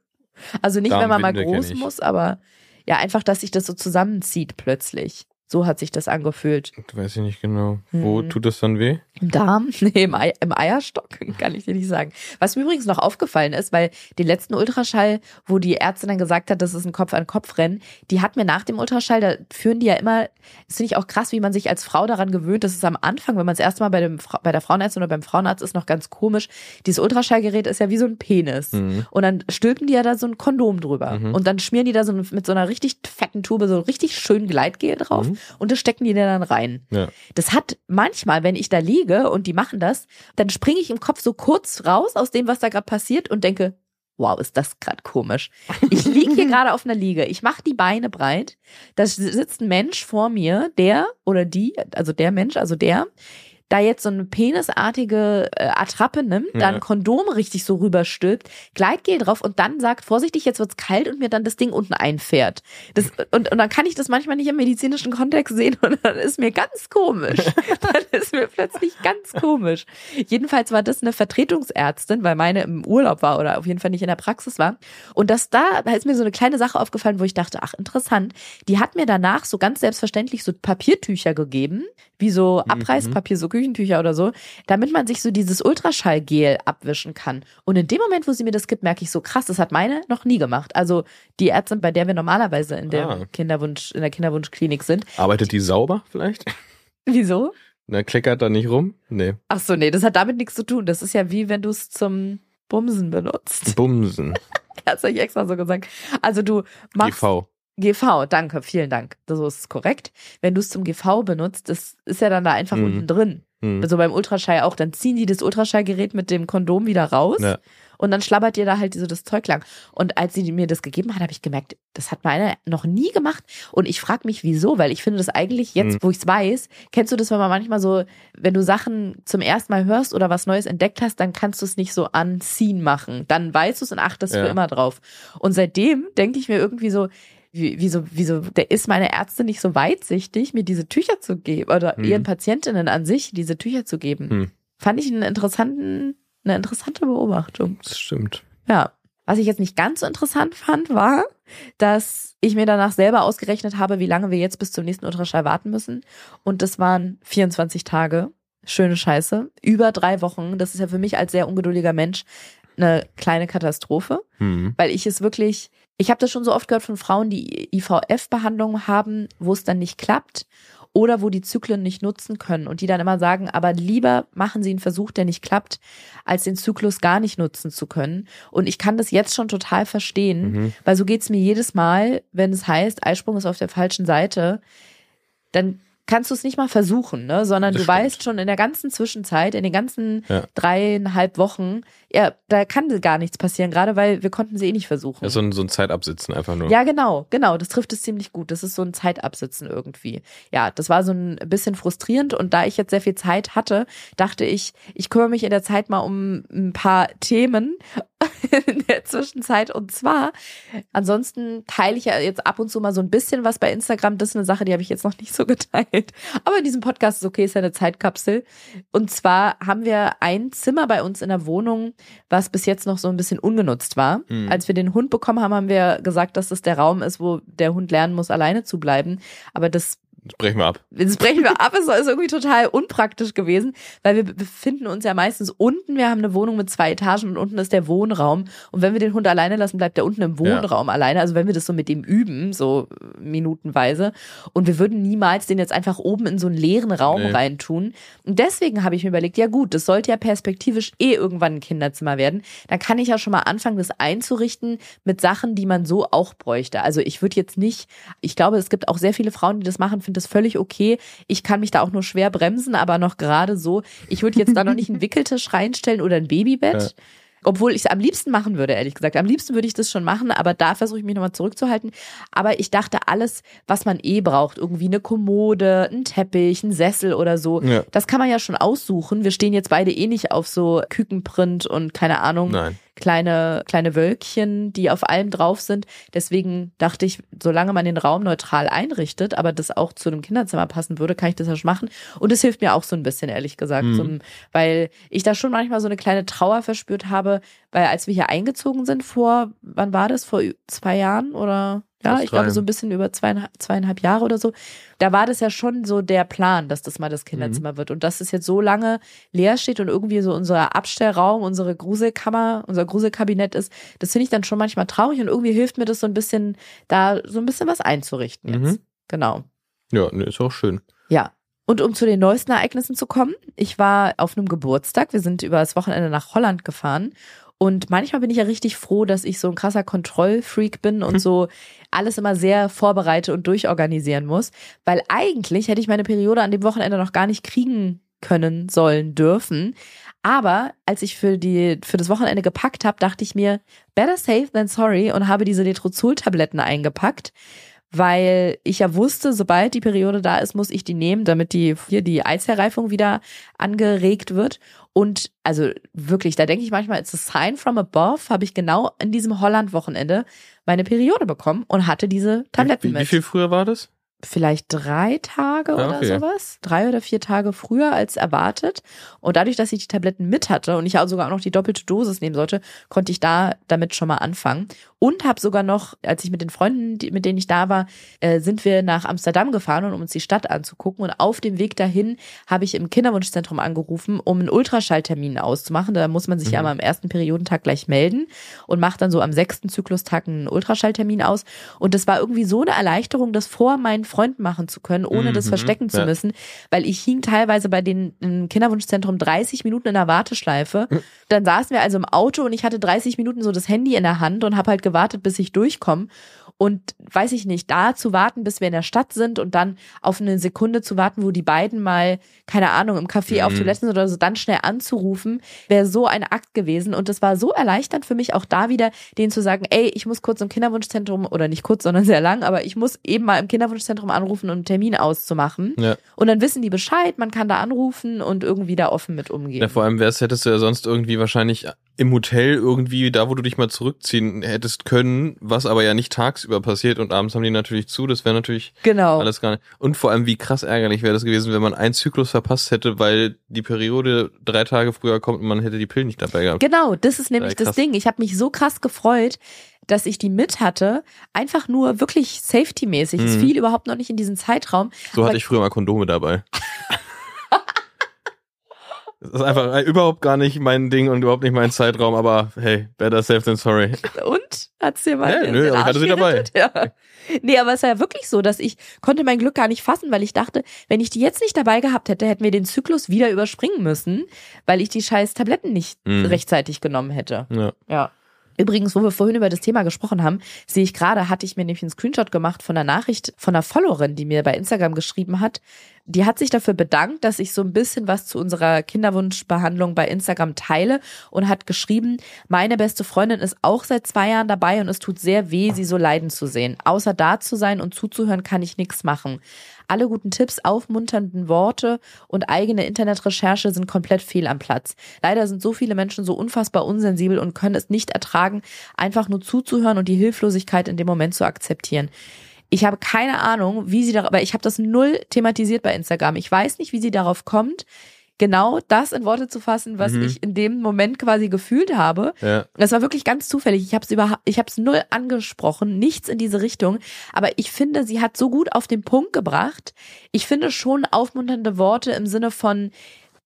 Also nicht, wenn man mal groß muss, aber ja, einfach, dass sich das so zusammenzieht plötzlich. So hat sich das angefühlt. Weiß ich nicht genau. Wo Mhm. tut das dann weh? Im Darm? Nee, im, Ei, im Eierstock, kann ich dir nicht sagen. Was mir übrigens noch aufgefallen ist, weil den letzten Ultraschall, wo die Ärztin dann gesagt hat, das ist ein Kopf-an-Kopf-Rennen, die hat mir nach dem Ultraschall, da führen die ja immer, das finde ich auch krass, wie man sich als Frau daran gewöhnt. Das ist am Anfang, wenn man das erste Mal bei, dem, bei der Frauenärztin oder beim Frauenarzt ist, noch ganz komisch. Dieses Ultraschallgerät ist ja wie so ein Penis. Mhm. Und dann stülpen die ja da so ein Kondom drüber. Mhm. Und dann schmieren die da so mit so einer richtig fetten Tube so richtig schön Gleitgel drauf. Mhm. Und das stecken die dann rein. Ja. Das hat manchmal, wenn ich da liege und die machen das, dann springe ich im Kopf so kurz raus aus dem, was da gerade passiert und denke, wow, ist das gerade komisch. Ich liege hier gerade auf einer Liege, ich mache die Beine breit, da sitzt ein Mensch vor mir, der oder die, also der Mensch, also der, da jetzt so eine penisartige äh, Attrappe nimmt, Ja. dann Kondom richtig so rüberstülpt, Gleitgel drauf und dann sagt, vorsichtig, jetzt wird's kalt und mir dann das Ding unten einfährt. Das, und, und dann kann ich das manchmal nicht im medizinischen Kontext sehen und dann ist mir ganz komisch. dann ist mir plötzlich ganz komisch. Jedenfalls war das eine Vertretungsärztin, weil meine im Urlaub war oder auf jeden Fall nicht in der Praxis war. Und das da, da ist mir so eine kleine Sache aufgefallen, wo ich dachte, ach interessant, die hat mir danach so ganz selbstverständlich so Papiertücher gegeben, wie so Abreißpapier, so Küchentücher oder so, damit man sich so dieses Ultraschallgel abwischen kann. Und in dem Moment, wo sie mir das gibt, merke ich so krass, das hat meine noch nie gemacht. Also die Ärztin, bei der wir normalerweise in der Ah. Kinderwunsch, in der Kinderwunschklinik sind. Arbeitet die sauber vielleicht? Wieso? Na, kleckert da nicht rum? Nee. Ach so, nee, das hat damit nichts zu tun. Das ist ja wie wenn du es zum Bumsen benutzt. Bumsen. Hat's euch extra so gesagt. Also du machst GV. GV, danke, vielen Dank. So ist es korrekt. Wenn du es zum GV benutzt, das ist ja dann da einfach Mhm. unten drin. Hm. Also beim Ultraschall auch, dann ziehen die das Ultraschallgerät mit dem Kondom wieder raus Ja. und dann schlabbert dir da halt so das Zeug lang. Und als sie mir das gegeben hat, habe ich gemerkt, das hat meine noch nie gemacht. Und ich frage mich, wieso, weil ich finde das eigentlich jetzt, Mhm. wo ich es weiß, kennst du das, wenn man manchmal so, wenn du Sachen zum ersten Mal hörst oder was Neues entdeckt hast, dann kannst du es nicht so anziehen machen. Dann weißt du es und achtest Ja. für immer drauf. Und seitdem denke ich mir irgendwie so, wieso, wieso, der ist meine Ärztin nicht so weitsichtig, mir diese Tücher zu geben oder Hm. ihren Patientinnen an sich diese Tücher zu geben. Hm. Fand ich einen interessanten, eine interessante Beobachtung. Das stimmt. Ja. Was ich jetzt nicht ganz so interessant fand, war, dass ich mir danach selber ausgerechnet habe, wie lange wir jetzt bis zum nächsten Ultraschall warten müssen. Und das waren 24 Tage. Schöne Scheiße. Über drei Wochen. Das ist ja für mich als sehr ungeduldiger Mensch eine kleine Katastrophe Hm. weil ich es wirklich, ich habe das schon so oft gehört von Frauen, die IVF-Behandlungen haben, wo es dann nicht klappt oder wo die Zyklen nicht nutzen können und die dann immer sagen, aber lieber machen sie einen Versuch, der nicht klappt, als den Zyklus gar nicht nutzen zu können. Und ich kann das jetzt schon total verstehen, Mhm. weil so geht's mir jedes Mal, wenn es heißt, Eisprung ist auf der falschen Seite, dann kannst du es nicht mal versuchen, ne? sondern Das du stimmt. weißt schon in der ganzen Zwischenzeit, in den ganzen Ja. dreieinhalb Wochen, ja, da kann gar nichts passieren, gerade weil wir konnten sie eh nicht versuchen. Ja, so ein, so ein Zeitabsitzen einfach nur. Ja, genau, genau. Das trifft es ziemlich gut. Das ist so ein Zeitabsitzen irgendwie. Ja, das war so ein bisschen frustrierend und da ich jetzt sehr viel Zeit hatte, dachte ich, ich kümmere mich in der Zeit mal um ein paar Themen in der Zwischenzeit und zwar, ansonsten teile ich ja jetzt ab und zu mal so ein bisschen was bei Instagram. Das ist eine Sache, die habe ich jetzt noch nicht so geteilt. Aber in diesem Podcast ist okay, ist ja eine Zeitkapsel. Und zwar haben wir ein Zimmer bei uns in der Wohnung, was bis jetzt noch so ein bisschen ungenutzt war. Mhm. Als wir den Hund bekommen haben, haben wir gesagt, dass das der Raum ist, wo der Hund lernen muss, alleine zu bleiben. Aber das Das brechen wir ab. Jetzt brechen wir ab, es ist irgendwie total unpraktisch gewesen, weil wir befinden uns ja meistens unten. Wir haben eine Wohnung mit zwei Etagen und unten ist der Wohnraum. Und wenn wir den Hund alleine lassen, bleibt der unten im Wohnraum alleine. Also wenn wir das so mit dem üben, so minutenweise. Und wir würden niemals den jetzt einfach oben in so einen leeren Raum Nee. reintun. Und deswegen habe ich mir überlegt, ja gut, das sollte ja perspektivisch eh irgendwann ein Kinderzimmer werden. Dann kann ich ja schon mal anfangen, das einzurichten mit Sachen, die man so auch bräuchte. Also ich würde jetzt nicht, ich glaube, es gibt auch sehr viele Frauen, die das machen, finde das völlig okay. Ich kann mich da auch nur schwer bremsen, aber noch gerade so. Ich würde jetzt da noch nicht einen Wickeltisch reinstellen oder ein Babybett. Obwohl ich es am liebsten machen würde, ehrlich gesagt. Am liebsten würde ich das schon machen, aber da versuche ich mich nochmal zurückzuhalten. Aber ich dachte, alles, was man eh braucht, irgendwie eine Kommode, ein Teppich, ein Sessel oder so, Ja. das kann man ja schon aussuchen. Wir stehen jetzt beide eh nicht auf so Kükenprint und keine Ahnung, Nein. Kleine, kleine Wölkchen, die auf allem drauf sind. Deswegen dachte ich, solange man den Raum neutral einrichtet, aber das auch zu einem Kinderzimmer passen würde, kann ich das ja schon machen. Und es hilft mir auch so ein bisschen, ehrlich gesagt, Mhm. zum, weil ich da schon manchmal so eine kleine Trauer verspürt habe, weil als wir hier eingezogen sind vor, wann war das? Vor zwei Jahren oder? Ja, ich glaube so ein bisschen über zweieinhalb, zweieinhalb Jahre oder so. Da war das ja schon so der Plan, dass das mal das Kinderzimmer wird. Und dass es jetzt so lange leer steht und irgendwie so unser Abstellraum, unsere Gruselkammer, unser Gruselkabinett ist, das finde ich dann schon manchmal traurig und irgendwie hilft mir das so ein bisschen, da so ein bisschen was einzurichten jetzt. Mhm. Genau. Ja, nee, ist auch schön. Ja. Und um zu den neuesten Ereignissen zu kommen, ich war auf einem Geburtstag. Wir sind über das Wochenende nach Holland gefahren Und manchmal bin ich ja richtig froh, dass ich so ein krasser Kontrollfreak bin und so alles immer sehr vorbereite und durchorganisieren muss. Weil eigentlich hätte ich meine Periode an dem Wochenende noch gar nicht kriegen können, sollen, dürfen. Aber als ich für die für das Wochenende gepackt habe, dachte ich mir, better safe than sorry und habe diese Letrozol-Tabletten eingepackt, weil ich ja wusste, sobald die Periode da ist, muss ich die nehmen, damit die hier die Eizellreifung wieder angeregt wird. Und also wirklich, da denke ich manchmal, it's a sign from above, habe ich genau in diesem Holland-Wochenende meine Periode bekommen und hatte diese Tabletten wie, mit wie viel früher war das? vielleicht drei Tage Ah, oder okay. sowas. Drei oder vier Tage früher als erwartet. Und dadurch, dass ich die Tabletten mit hatte und ich auch sogar auch noch die doppelte Dosis nehmen sollte, konnte ich da damit schon mal anfangen. Und habe sogar noch, als ich mit den Freunden, die, mit denen ich da war, äh, sind wir nach Amsterdam gefahren, um uns die Stadt anzugucken. Und auf dem Weg dahin habe ich im Kinderwunschzentrum angerufen, um einen Ultraschalltermin auszumachen. Da muss man sich ja Mhm. mal am ersten Periodentag gleich melden und macht dann so am sechsten Zyklustag einen Ultraschalltermin aus. Und das war irgendwie so eine Erleichterung, das vor meinen Freunden machen zu können, ohne das Mhm, verstecken zu ja. müssen, weil ich hing teilweise bei den im Kinderwunschzentrum 30 Minuten in der Warteschleife. Mhm. Dann saßen wir also im Auto und ich hatte 30 Minuten so das Handy in der Hand und habe halt gewartet, bis ich durchkomme. Und weiß ich nicht, da zu warten, bis wir in der Stadt sind und dann auf eine Sekunde zu warten, wo die beiden mal, keine Ahnung, im Café auf Mhm. Toiletten sind oder so, dann schnell anzurufen, wäre so ein Akt gewesen. Und das war so erleichternd für mich auch da wieder, denen zu sagen, ey, ich muss kurz im Kinderwunschzentrum, oder nicht kurz, sondern sehr lang, aber ich muss eben mal im Kinderwunschzentrum anrufen, um einen Termin auszumachen. Ja. Und dann wissen die Bescheid, man kann da anrufen und irgendwie da offen mit umgehen. Ja, vor allem wär's, hättest du ja sonst irgendwie wahrscheinlich im Hotel irgendwie da, wo du dich mal zurückziehen hättest können, was aber ja nicht tagsüber passiert und abends haben die natürlich zu. Das wäre natürlich genau. alles gar nicht. Und vor allem, wie krass ärgerlich wäre das gewesen, wenn man einen Zyklus verpasst hätte, weil die Periode drei Tage früher kommt und man hätte die Pillen nicht dabei gehabt. Genau, das ist nämlich Ja, das. Ding. Ich habe mich so krass gefreut, dass ich die mit hatte. Einfach nur wirklich safety-mäßig. Es Mhm. fiel überhaupt noch nicht in diesen Zeitraum. So hatte ich früher mal Kondome dabei. Das ist einfach äh, überhaupt gar nicht mein Ding und überhaupt nicht mein Zeitraum, aber hey, better safe than sorry. Und? Hat's dir mal Ja, den nö, ich Arsch hatte sie dabei. Ja. Nee, aber es war ja wirklich so, dass ich konnte mein Glück gar nicht fassen, weil ich dachte, wenn ich die jetzt nicht dabei gehabt hätte, hätten wir den Zyklus wieder überspringen müssen, weil ich die scheiß Tabletten nicht Mhm. rechtzeitig genommen hätte. Ja. Ja. Übrigens, wo wir vorhin über das Thema gesprochen haben, sehe ich gerade, hatte ich mir nämlich einen Screenshot gemacht von einer Nachricht von einer Followerin, die mir bei Instagram geschrieben hat. Die hat sich dafür bedankt, dass ich so ein bisschen was zu unserer Kinderwunschbehandlung bei Instagram teile und hat geschrieben, meine beste Freundin ist auch seit zwei Jahren dabei und es tut sehr weh, sie so leiden zu sehen. Außer da zu sein und zuzuhören, kann ich nichts machen. Alle guten Tipps, aufmunternden Worte und eigene Internetrecherche sind komplett fehl am Platz. Leider sind so viele Menschen so unfassbar unsensibel und können es nicht ertragen, einfach nur zuzuhören und die Hilflosigkeit in dem Moment zu akzeptieren. Ich habe keine Ahnung, wie sie darauf, weil ich habe das null thematisiert bei Instagram. Ich weiß nicht, wie sie darauf kommt, genau das in Worte zu fassen, was Mhm. ich in dem Moment quasi gefühlt habe. Ja. Das war wirklich ganz zufällig. Ich habe es überhaupt, ich habe es null angesprochen, nichts in diese Richtung. Aber ich finde, sie hat so gut auf den Punkt gebracht. Ich finde schon aufmunternde Worte im Sinne von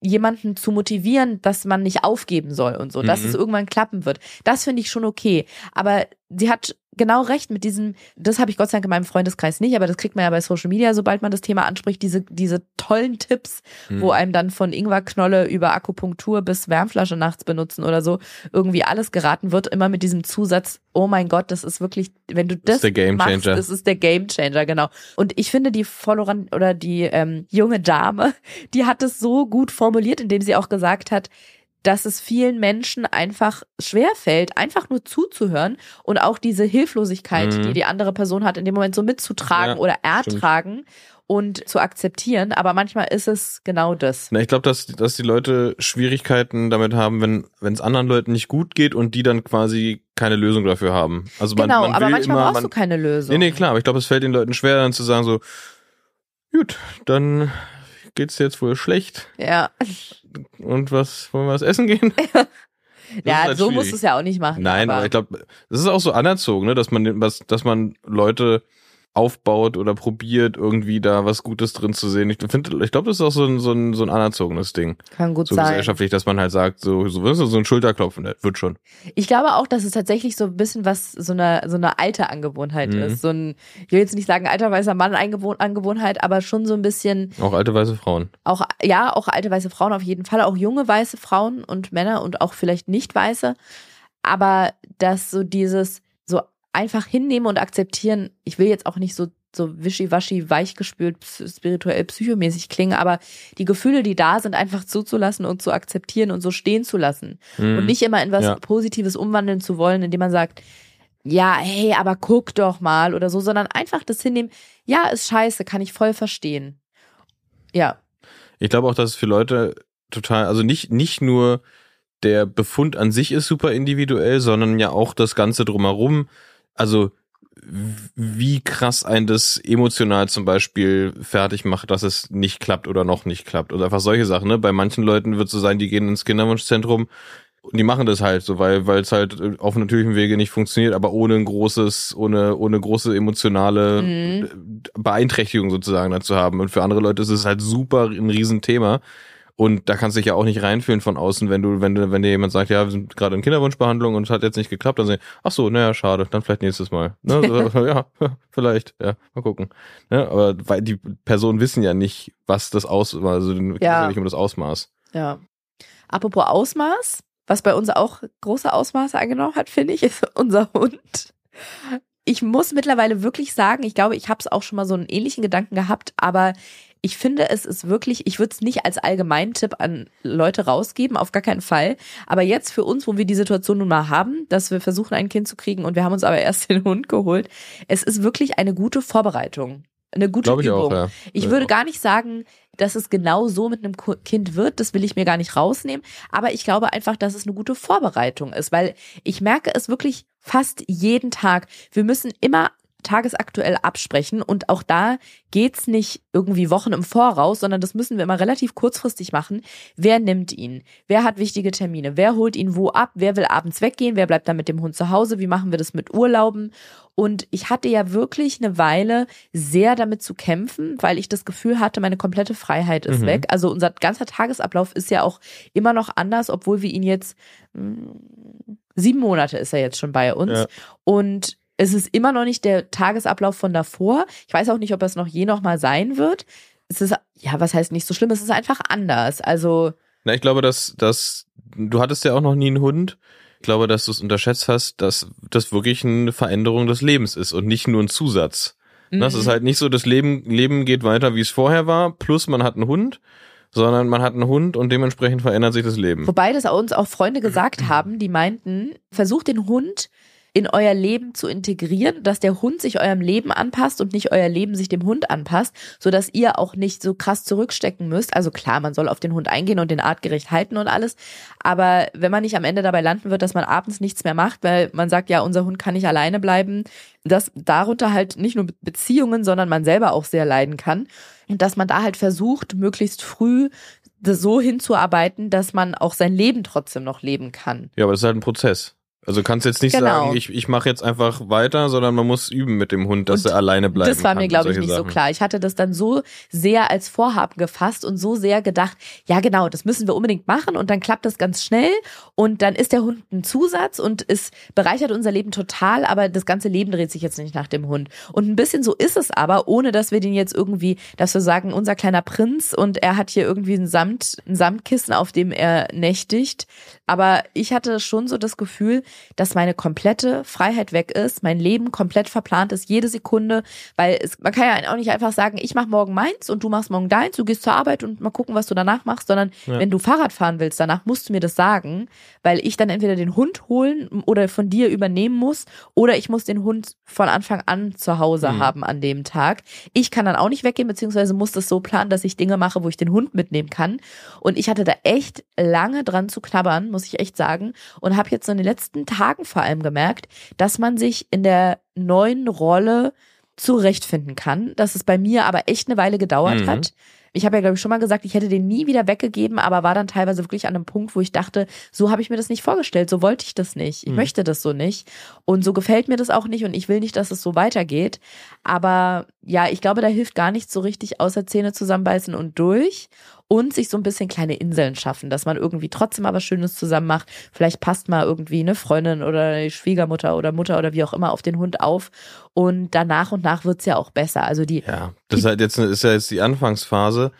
jemanden zu motivieren, dass man nicht aufgeben soll und so, dass Mhm. es irgendwann klappen wird. Das finde ich schon okay. Aber sie hat genau recht mit diesem, das habe ich Gott sei Dank in meinem Freundeskreis nicht, aber das kriegt man ja bei Social Media, sobald man das Thema anspricht, diese, diese tollen Tipps, Mhm. wo einem dann von Ingwerknolle über Akupunktur bis Wärmflasche nachts benutzen oder so irgendwie alles geraten wird, immer mit diesem Zusatz, oh mein Gott, das ist wirklich, wenn du das ist der machst, das ist der Gamechanger, genau. Und ich finde die Followerin oder die ähm, junge Dame, die hat es so gut formuliert, indem sie auch gesagt hat, dass es vielen Menschen einfach schwerfällt, einfach nur zuzuhören und auch diese Hilflosigkeit, Mhm. die die andere Person hat, in dem Moment so mitzutragen Ja, oder stimmt. ertragen und zu akzeptieren. Aber manchmal ist es genau das. Na, ich glaube, dass, dass die Leute Schwierigkeiten damit haben, wenn wenn es anderen Leuten nicht gut geht und die dann quasi keine Lösung dafür haben. Also man, genau, man will aber manchmal immer, brauchst man, du keine Lösung. Nee, nee, klar, aber ich glaube, es fällt den Leuten schwer, dann zu sagen so, gut, dann geht's dir jetzt wohl schlecht Ja, und was, wollen wir was essen gehen? Das ja halt so schwierig. musst du es ja auch nicht machen. Nein, aber, ich glaube, das ist auch so anerzogen, ne, dass man was, dass man Leute aufbaut oder probiert, irgendwie da was Gutes drin zu sehen. Ich finde, ich glaube, das ist auch so ein, so ein, so ein anerzogenes Ding. kann gut So sein. gesellschaftlich, dass man halt sagt, so, so, so ein Schulterklopfen, das wird schon. Ich glaube auch, dass es tatsächlich so ein bisschen was, so eine, so eine alte Angewohnheit Mhm. ist. So ein, ich will jetzt nicht sagen alter weißer Mann Angewohnheit, aber schon so ein bisschen Auch alte weiße Frauen. auch, ja, auch alte weiße Frauen auf jeden Fall, auch junge weiße Frauen und Männer und auch vielleicht nicht weiße. aber dass so dieses einfach hinnehmen und akzeptieren, ich will jetzt auch nicht so so wischiwaschi, weichgespült, spirituell, psychomäßig klingen, aber die Gefühle, die da sind, einfach zuzulassen und zu akzeptieren und so stehen zu lassen. Mhm. Und nicht immer in was Ja. Positives umwandeln zu wollen, indem man sagt, ja, hey, aber guck doch mal oder so, sondern einfach das hinnehmen, ja, ist scheiße, kann ich voll verstehen. Ja, Ich glaube auch, dass es für Leute total, also nicht, nicht nur der Befund an sich ist super individuell, sondern ja auch das Ganze drumherum. Also wie krass ein das emotional zum Beispiel fertig macht, dass es nicht klappt oder noch nicht klappt. Oder einfach solche Sachen. Ne? Bei manchen Leuten wird es so sein, die gehen ins Kinderwunschzentrum und die machen das halt so, weil weil es halt äh, auf natürlichem Wege nicht funktioniert, aber ohne ein großes, ohne ohne große emotionale Mhm. Beeinträchtigung sozusagen dazu haben. Und für andere Leute ist es halt super ein Riesenthema. Und da kannst du dich ja auch nicht reinfühlen von außen, wenn du, wenn du, wenn dir jemand sagt, ja, wir sind gerade in Kinderwunschbehandlung und es hat jetzt nicht geklappt, dann sagen, ach so, naja, schade, dann vielleicht nächstes Mal. Ne? So, ja, vielleicht, ja, mal gucken. Ne? Aber weil die Personen wissen ja nicht, was das aus, also ja nicht um das Ausmaß. ja. Apropos Ausmaß, was bei uns auch große Ausmaße angenommen hat, finde ich, ist unser Hund. Ich muss mittlerweile wirklich sagen, ich glaube, ich habe es auch schon mal so einen ähnlichen Gedanken gehabt, aber ich finde, es ist wirklich, ich würde es nicht als Allgemeintipp an Leute rausgeben, auf gar keinen Fall. Aber jetzt für uns, wo wir die Situation nun mal haben, dass wir versuchen, ein Kind zu kriegen und wir haben uns aber erst den Hund geholt, es ist wirklich eine gute Vorbereitung. Eine gute Glaube ich Übung. auch, ja. Ich Ja. würde gar nicht sagen, dass es genau so mit einem Kind wird, das will ich mir gar nicht rausnehmen, aber ich glaube einfach, dass es eine gute Vorbereitung ist, weil ich merke es wirklich fast jeden Tag. Wir müssen immer tagesaktuell absprechen und auch da geht's nicht irgendwie Wochen im Voraus, sondern das müssen wir immer relativ kurzfristig machen. Wer nimmt ihn? Wer hat wichtige Termine? Wer holt ihn wo ab? Wer will abends weggehen? Wer bleibt dann mit dem Hund zu Hause? Wie machen wir das mit Urlauben? Und ich hatte ja wirklich eine Weile sehr damit zu kämpfen, weil ich das Gefühl hatte, meine komplette Freiheit ist Mhm. weg. Also unser ganzer Tagesablauf ist ja auch immer noch anders, obwohl wir ihn jetzt mh, sieben Monate ist er jetzt schon bei uns. Ja. Und es ist immer noch nicht der Tagesablauf von davor. Ich weiß auch nicht, ob es noch je noch mal sein wird. Es ist, ja, was heißt nicht so schlimm, es ist einfach anders. Also, Na, ich glaube, dass, dass du hattest ja auch noch nie einen Hund. Ich glaube, dass du es unterschätzt hast, dass das wirklich eine Veränderung des Lebens ist und nicht nur ein Zusatz. Das mhm. ist halt nicht so, das Leben, Leben geht weiter, wie es vorher war, plus man hat einen Hund, sondern man hat einen Hund und dementsprechend verändert sich das Leben. Wobei das uns auch Freunde gesagt haben, die meinten, versucht den Hund in euer Leben zu integrieren, dass der Hund sich eurem Leben anpasst und nicht euer Leben sich dem Hund anpasst, so dass ihr auch nicht so krass zurückstecken müsst. Also klar, man soll auf den Hund eingehen und den artgerecht halten und alles, aber wenn man nicht am Ende dabei landen wird, dass man abends nichts mehr macht, weil man sagt, ja, unser Hund kann nicht alleine bleiben, dass darunter halt nicht nur Beziehungen, sondern man selber auch sehr leiden kann und dass man da halt versucht, möglichst früh so hinzuarbeiten, dass man auch sein Leben trotzdem noch leben kann. Ja, aber das ist halt ein Prozess. Also du kannst jetzt nicht Genau. sagen, ich, ich mache jetzt einfach weiter, sondern man muss üben mit dem Hund, dass Und er alleine bleiben das war mir, glaube ich, nicht so Sachen. klar. Ich hatte das dann so sehr als Vorhaben gefasst und so sehr gedacht, ja genau, das müssen wir unbedingt machen und dann klappt das ganz schnell und dann ist der Hund ein Zusatz und es bereichert unser Leben total, aber das ganze Leben dreht sich jetzt nicht nach dem Hund. Und ein bisschen so ist es aber, ohne dass wir den jetzt irgendwie, dass wir sagen, unser kleiner Prinz und er hat hier irgendwie ein Samt, ein Samtkissen, auf dem er nächtigt. Aber ich hatte schon so das Gefühl, dass meine komplette Freiheit weg ist, mein Leben komplett verplant ist, jede Sekunde, weil es, man kann ja auch nicht einfach sagen, ich mach morgen meins und du machst morgen deins, du gehst zur Arbeit und mal gucken, was du danach machst, sondern Ja. wenn du Fahrrad fahren willst, danach musst du mir das sagen, weil ich dann entweder den Hund holen oder von dir übernehmen muss oder ich muss den Hund von Anfang an zu Hause Mhm. haben an dem Tag. Ich kann dann auch nicht weggehen, beziehungsweise muss das so planen, dass ich Dinge mache, wo ich den Hund mitnehmen kann. Und ich hatte da echt lange dran zu knabbern, muss ich echt sagen. Und habe jetzt so in den letzten Tagen vor allem gemerkt, dass man sich in der neuen Rolle zurechtfinden kann, dass es bei mir aber echt eine Weile gedauert Mhm. hat. Ich habe ja, glaube ich, schon mal gesagt, ich hätte den nie wieder weggegeben, aber war dann teilweise wirklich an einem Punkt, wo ich dachte, so habe ich mir das nicht vorgestellt, so wollte ich das nicht. Ich Mhm. möchte das so nicht. Und so gefällt mir das auch nicht und ich will nicht, dass es so weitergeht. Aber ja, ich glaube, da hilft gar nichts so richtig, außer Zähne zusammenbeißen und durch. Und sich so ein bisschen kleine Inseln schaffen, dass man irgendwie trotzdem was Schönes zusammen macht. Vielleicht passt mal irgendwie eine Freundin oder eine Schwiegermutter oder Mutter oder wie auch immer auf den Hund auf. Und dann nach und nach wird's ja auch besser. Also die, Ja, das ist halt jetzt, ist ja jetzt die Anfangsphase,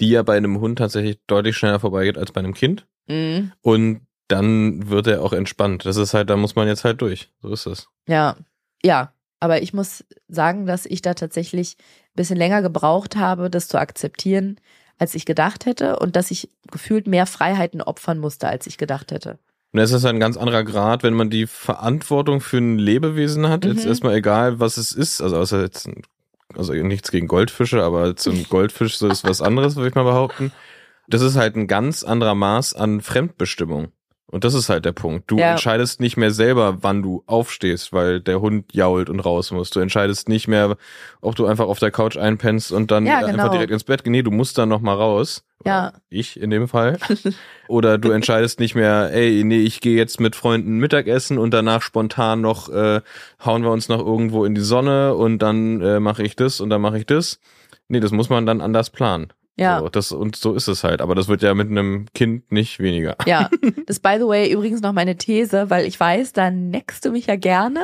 die ja bei einem Hund tatsächlich deutlich schneller vorbeigeht als bei einem Kind. mh, Und dann wird er auch entspannt. Das ist halt, da muss man jetzt halt durch. So ist es. Ja, ja. Aber ich muss sagen, dass ich da tatsächlich ein bisschen länger gebraucht habe, das zu akzeptieren, als ich gedacht hätte und dass ich gefühlt mehr Freiheiten opfern musste, als ich gedacht hätte. Und es ist ein ganz anderer Grad, wenn man die Verantwortung für ein Lebewesen hat. Jetzt Mhm. erstmal egal, was es ist. Also außer jetzt, also nichts gegen Goldfische, aber so ein Goldfisch so ist was anderes, würde ich mal behaupten. Das ist halt ein ganz anderer Maß an Fremdbestimmung. Und das ist halt der Punkt. Du Ja. entscheidest nicht mehr selber, wann du aufstehst, weil der Hund jault und raus muss. Du entscheidest nicht mehr, ob du einfach auf der Couch einpennst und dann Ja, genau. einfach direkt ins Bett gehst. Nee, du musst dann noch mal raus. Ja. Ich in dem Fall. Oder du entscheidest nicht mehr, ey, nee, ich gehe jetzt mit Freunden Mittagessen und danach spontan noch äh, hauen wir uns noch irgendwo in die Sonne und dann äh, mache ich das und dann mache ich das. Nee, das muss man dann anders planen. Ja. So, das, und so ist es halt. Aber das wird ja mit einem Kind nicht weniger. Ja, das by the way übrigens noch meine These, weil ich weiß, da neckst du mich ja gerne,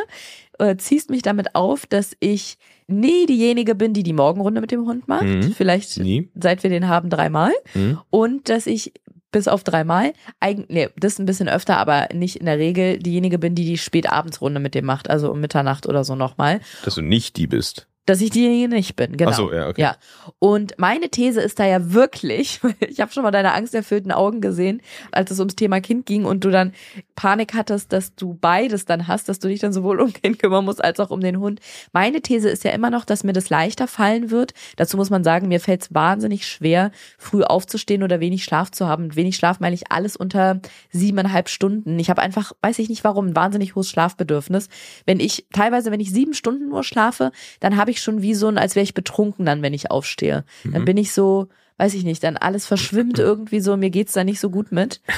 äh, ziehst mich damit auf, dass ich nie diejenige bin, die die Morgenrunde mit dem Hund macht. Mhm. Vielleicht Nie. seit wir den haben dreimal. Hm? Und dass ich bis auf dreimal, eigentlich, nee, das ein bisschen öfter, aber nicht in der Regel diejenige bin, die die Spätabendsrunde mit dem macht, also um Mitternacht oder so nochmal. Dass du nicht die bist. Dass ich diejenige nicht bin, genau. Ach so, ja, okay. Ja. Und meine These ist da ja wirklich, ich habe schon mal deine angsterfüllten Augen gesehen, als es ums Thema Kind ging und du dann Panik hattest, dass du beides dann hast, dass du dich dann sowohl um Kind kümmern musst als auch um den Hund. Meine These ist ja immer noch, dass mir das leichter fallen wird. Dazu muss man sagen, mir fällt es wahnsinnig schwer, früh aufzustehen oder wenig Schlaf zu haben. Und wenig Schlaf meine ich alles unter siebeneinhalb Stunden. Ich habe einfach, weiß ich nicht warum, ein wahnsinnig hohes Schlafbedürfnis. Wenn ich, teilweise, wenn ich sieben Stunden nur schlafe, dann habe ich schon wie so ein, als wäre ich betrunken dann, wenn ich aufstehe. Dann bin ich so, weiß ich nicht, dann alles verschwimmt irgendwie so, mir geht's da nicht so gut mit.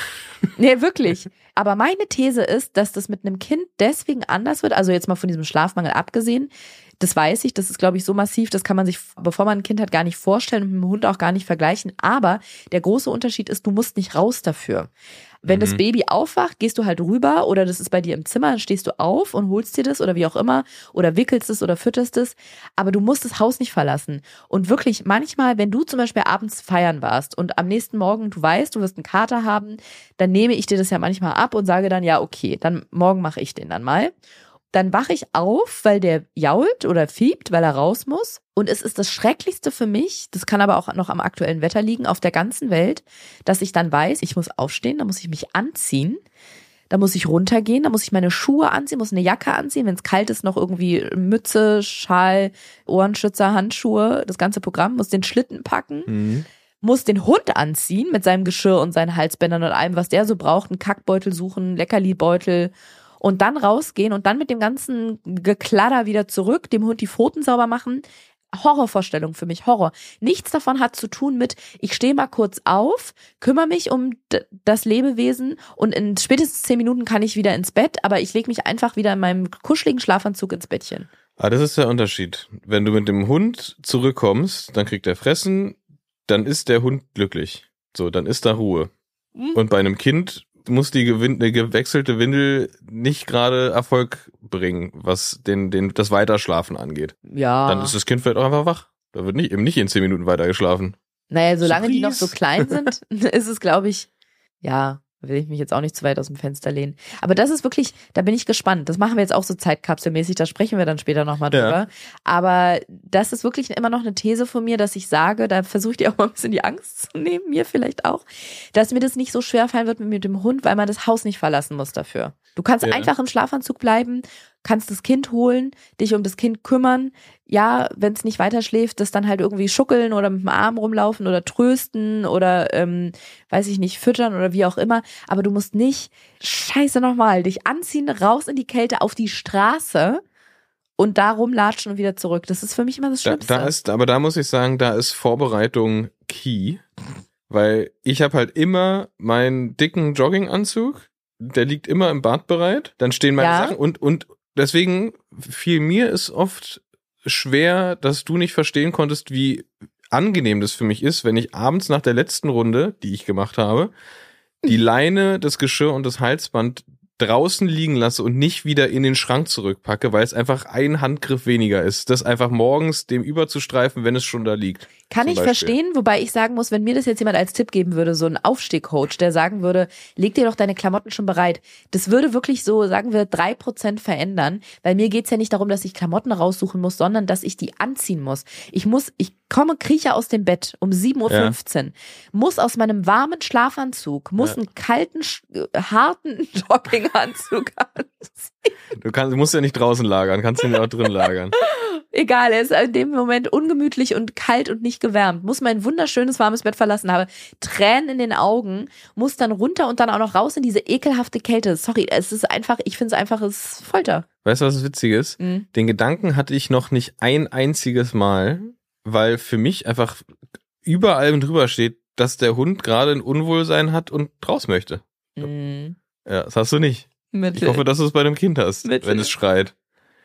Nee, wirklich. Aber meine These ist, dass das mit einem Kind deswegen anders wird, also jetzt mal von diesem Schlafmangel abgesehen, das weiß ich, das ist, glaube ich, so massiv, das kann man sich, bevor man ein Kind hat, gar nicht vorstellen und mit dem Hund auch gar nicht vergleichen. Aber der große Unterschied ist, du musst nicht raus dafür. Wenn das Mhm. Baby aufwacht, gehst du halt rüber oder das ist bei dir im Zimmer, dann stehst du auf und holst dir das oder wie auch immer oder wickelst es oder fütterst es. Aber du musst das Haus nicht verlassen. Und wirklich, manchmal, wenn du zum Beispiel abends feiern warst und am nächsten Morgen du weißt, du wirst einen Kater haben, dann nehme ich dir das ja manchmal ab und sage dann, ja, okay, dann morgen mache ich den dann mal. Dann wache ich auf, weil der jault oder fiebt, weil er raus muss. Und es ist das Schrecklichste für mich, das kann aber auch noch am aktuellen Wetter liegen, auf der ganzen Welt, dass ich dann weiß, ich muss aufstehen, da muss ich mich anziehen, da muss ich runtergehen, da muss ich meine Schuhe anziehen, muss eine Jacke anziehen, wenn es kalt ist, noch irgendwie Mütze, Schal, Ohrenschützer, Handschuhe, das ganze Programm, muss den Schlitten packen Mhm. muss den Hund anziehen mit seinem Geschirr und seinen Halsbändern und allem, was der so braucht, einen Kackbeutel suchen, Leckerlibeutel und dann rausgehen und dann mit dem ganzen Gekladder wieder zurück, dem Hund die Pfoten sauber machen. Horrorvorstellung für mich, Horror. Nichts davon hat zu tun mit, ich stehe mal kurz auf, kümmere mich um das Lebewesen und in spätestens zehn Minuten kann ich wieder ins Bett, aber ich lege mich einfach wieder in meinem kuscheligen Schlafanzug ins Bettchen. Ah, das ist der Unterschied. Wenn du mit dem Hund zurückkommst, dann kriegt er Fressen, dann ist der Hund glücklich. So, dann ist da Ruhe. Mhm. Und bei einem Kind muss die gewechselte Windel nicht gerade Erfolg bringen, was den, den, das Weiterschlafen angeht. Ja. Dann ist das Kind vielleicht auch einfach wach. Da wird nicht, eben nicht in zehn Minuten weiter geschlafen. Naja, solange die noch so Surprise. klein sind, ist es, glaube ich, ja, will ich mich jetzt auch nicht zu weit aus dem Fenster lehnen. Aber das ist wirklich, da bin ich gespannt. Das machen wir jetzt auch so zeitkapselmäßig, da sprechen wir dann später nochmal Ja. drüber. Aber das ist wirklich immer noch eine These von mir, dass ich sage, da versuche ich dir auch mal ein bisschen die Angst zu nehmen, mir vielleicht auch, dass mir das nicht so schwer fallen wird mit dem Hund, weil man das Haus nicht verlassen muss dafür. Du kannst Ja. einfach im Schlafanzug bleiben, kannst das Kind holen, dich um das Kind kümmern. Ja, wenn es nicht weiter schläft, das dann halt irgendwie schuckeln oder mit dem Arm rumlaufen oder trösten oder ähm, weiß ich nicht, füttern oder wie auch immer. Aber du musst nicht, scheiße nochmal, dich anziehen, raus in die Kälte, auf die Straße und da rumlatschen und wieder zurück. Das ist für mich immer das Da, Schlimmste. da ist, aber da muss ich sagen, da ist Vorbereitung key, weil ich habe halt immer meinen dicken Jogginganzug, der liegt immer im Bad bereit. Dann stehen meine Ja. Sachen und und deswegen fiel mir es oft schwer, dass du nicht verstehen konntest, wie angenehm das für mich ist, wenn ich abends nach der letzten Runde, die ich gemacht habe, die Leine, das Geschirr und das Halsband draußen liegen lasse und nicht wieder in den Schrank zurückpacke, weil es einfach ein Handgriff weniger ist, das einfach morgens dem überzustreifen, wenn es schon da liegt. Kann ich Beispiel. verstehen, wobei ich sagen muss, wenn mir das jetzt jemand als Tipp geben würde, so ein Aufstehcoach, der sagen würde, leg dir doch deine Klamotten schon bereit. Das würde wirklich so, sagen wir, drei Prozent verändern, weil mir geht's ja nicht darum, dass ich Klamotten raussuchen muss, sondern dass ich die anziehen muss. Ich muss, ich komme, krieche aus dem Bett um 7.15 Uhr, muss aus meinem warmen Schlafanzug, muss Ja. einen kalten, äh, harten Jogginganzug anziehen. Du kannst, du musst ja nicht draußen lagern, kannst ihn ja auch drin lagern. Egal, er ist in dem Moment ungemütlich und kalt und nicht gewärmt. Muss mein wunderschönes warmes Bett verlassen, habe Tränen in den Augen, muss dann runter und dann auch noch raus in diese ekelhafte Kälte. Sorry, es ist einfach, ich finde es einfach, es ist Folter. Weißt du, was das Witzige ist? Mhm. Den Gedanken hatte ich noch nicht ein einziges Mal, weil für mich einfach überall drüber steht, dass der Hund gerade ein Unwohlsein hat und raus möchte. Mhm. Ja, das hast du nicht. Ich Mittel. hoffe, dass du es bei dem Kind hast, Mittel. wenn es schreit.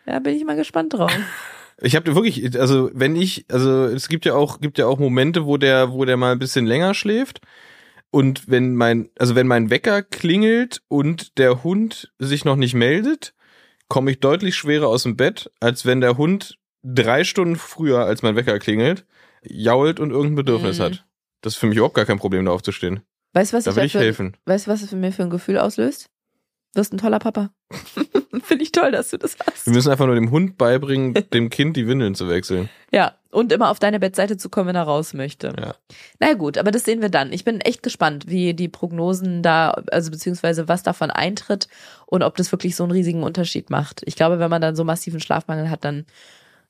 ja, bin ich mal gespannt drauf. Ich habe wirklich, also wenn ich, also es gibt ja auch, gibt ja auch Momente, wo der, wo der mal ein bisschen länger schläft. Und wenn mein, also wenn mein Wecker klingelt und der Hund sich noch nicht meldet, komme ich deutlich schwerer aus dem Bett, als wenn der Hund drei Stunden früher, als mein Wecker klingelt, jault und irgendein Bedürfnis Mhm. hat. Das ist für mich überhaupt gar kein Problem, da aufzustehen. Weißt du, was Da ich will ich dafür- helfen. Weißt du, was es für mir für ein Gefühl auslöst? Wirst ein toller Papa. Finde ich toll, dass du das hast. Wir müssen einfach nur dem Hund beibringen, dem Kind die Windeln zu wechseln. Ja, und immer auf deine Bettseite zu kommen, wenn er raus möchte. Ja. Na gut, aber das sehen wir dann. Ich bin echt gespannt, wie die Prognosen da, also beziehungsweise was davon eintritt und ob das wirklich so einen riesigen Unterschied macht. Ich glaube, wenn man dann so massiven Schlafmangel hat, dann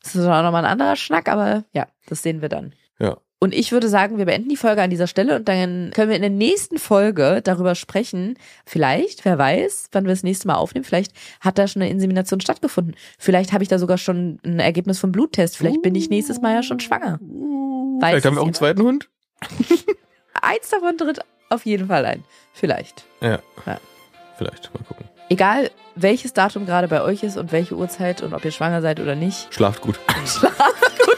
ist das auch nochmal ein anderer Schnack, aber ja, das sehen wir dann. Ja. Und ich würde sagen, wir beenden die Folge an dieser Stelle und dann können wir in der nächsten Folge darüber sprechen. Vielleicht, wer weiß, wann wir das nächste Mal aufnehmen. Vielleicht hat da schon eine Insemination stattgefunden. Vielleicht habe ich da sogar schon ein Ergebnis vom Bluttest. Vielleicht bin ich nächstes Mal ja schon schwanger. Weiß Vielleicht haben wir auch einen zweiten Hund? Eins davon tritt auf jeden Fall ein. Vielleicht. Ja. Ja. Vielleicht, mal gucken. Egal, welches Datum gerade bei euch ist und welche Uhrzeit und ob ihr schwanger seid oder nicht. Schlaft gut. Schlaft gut.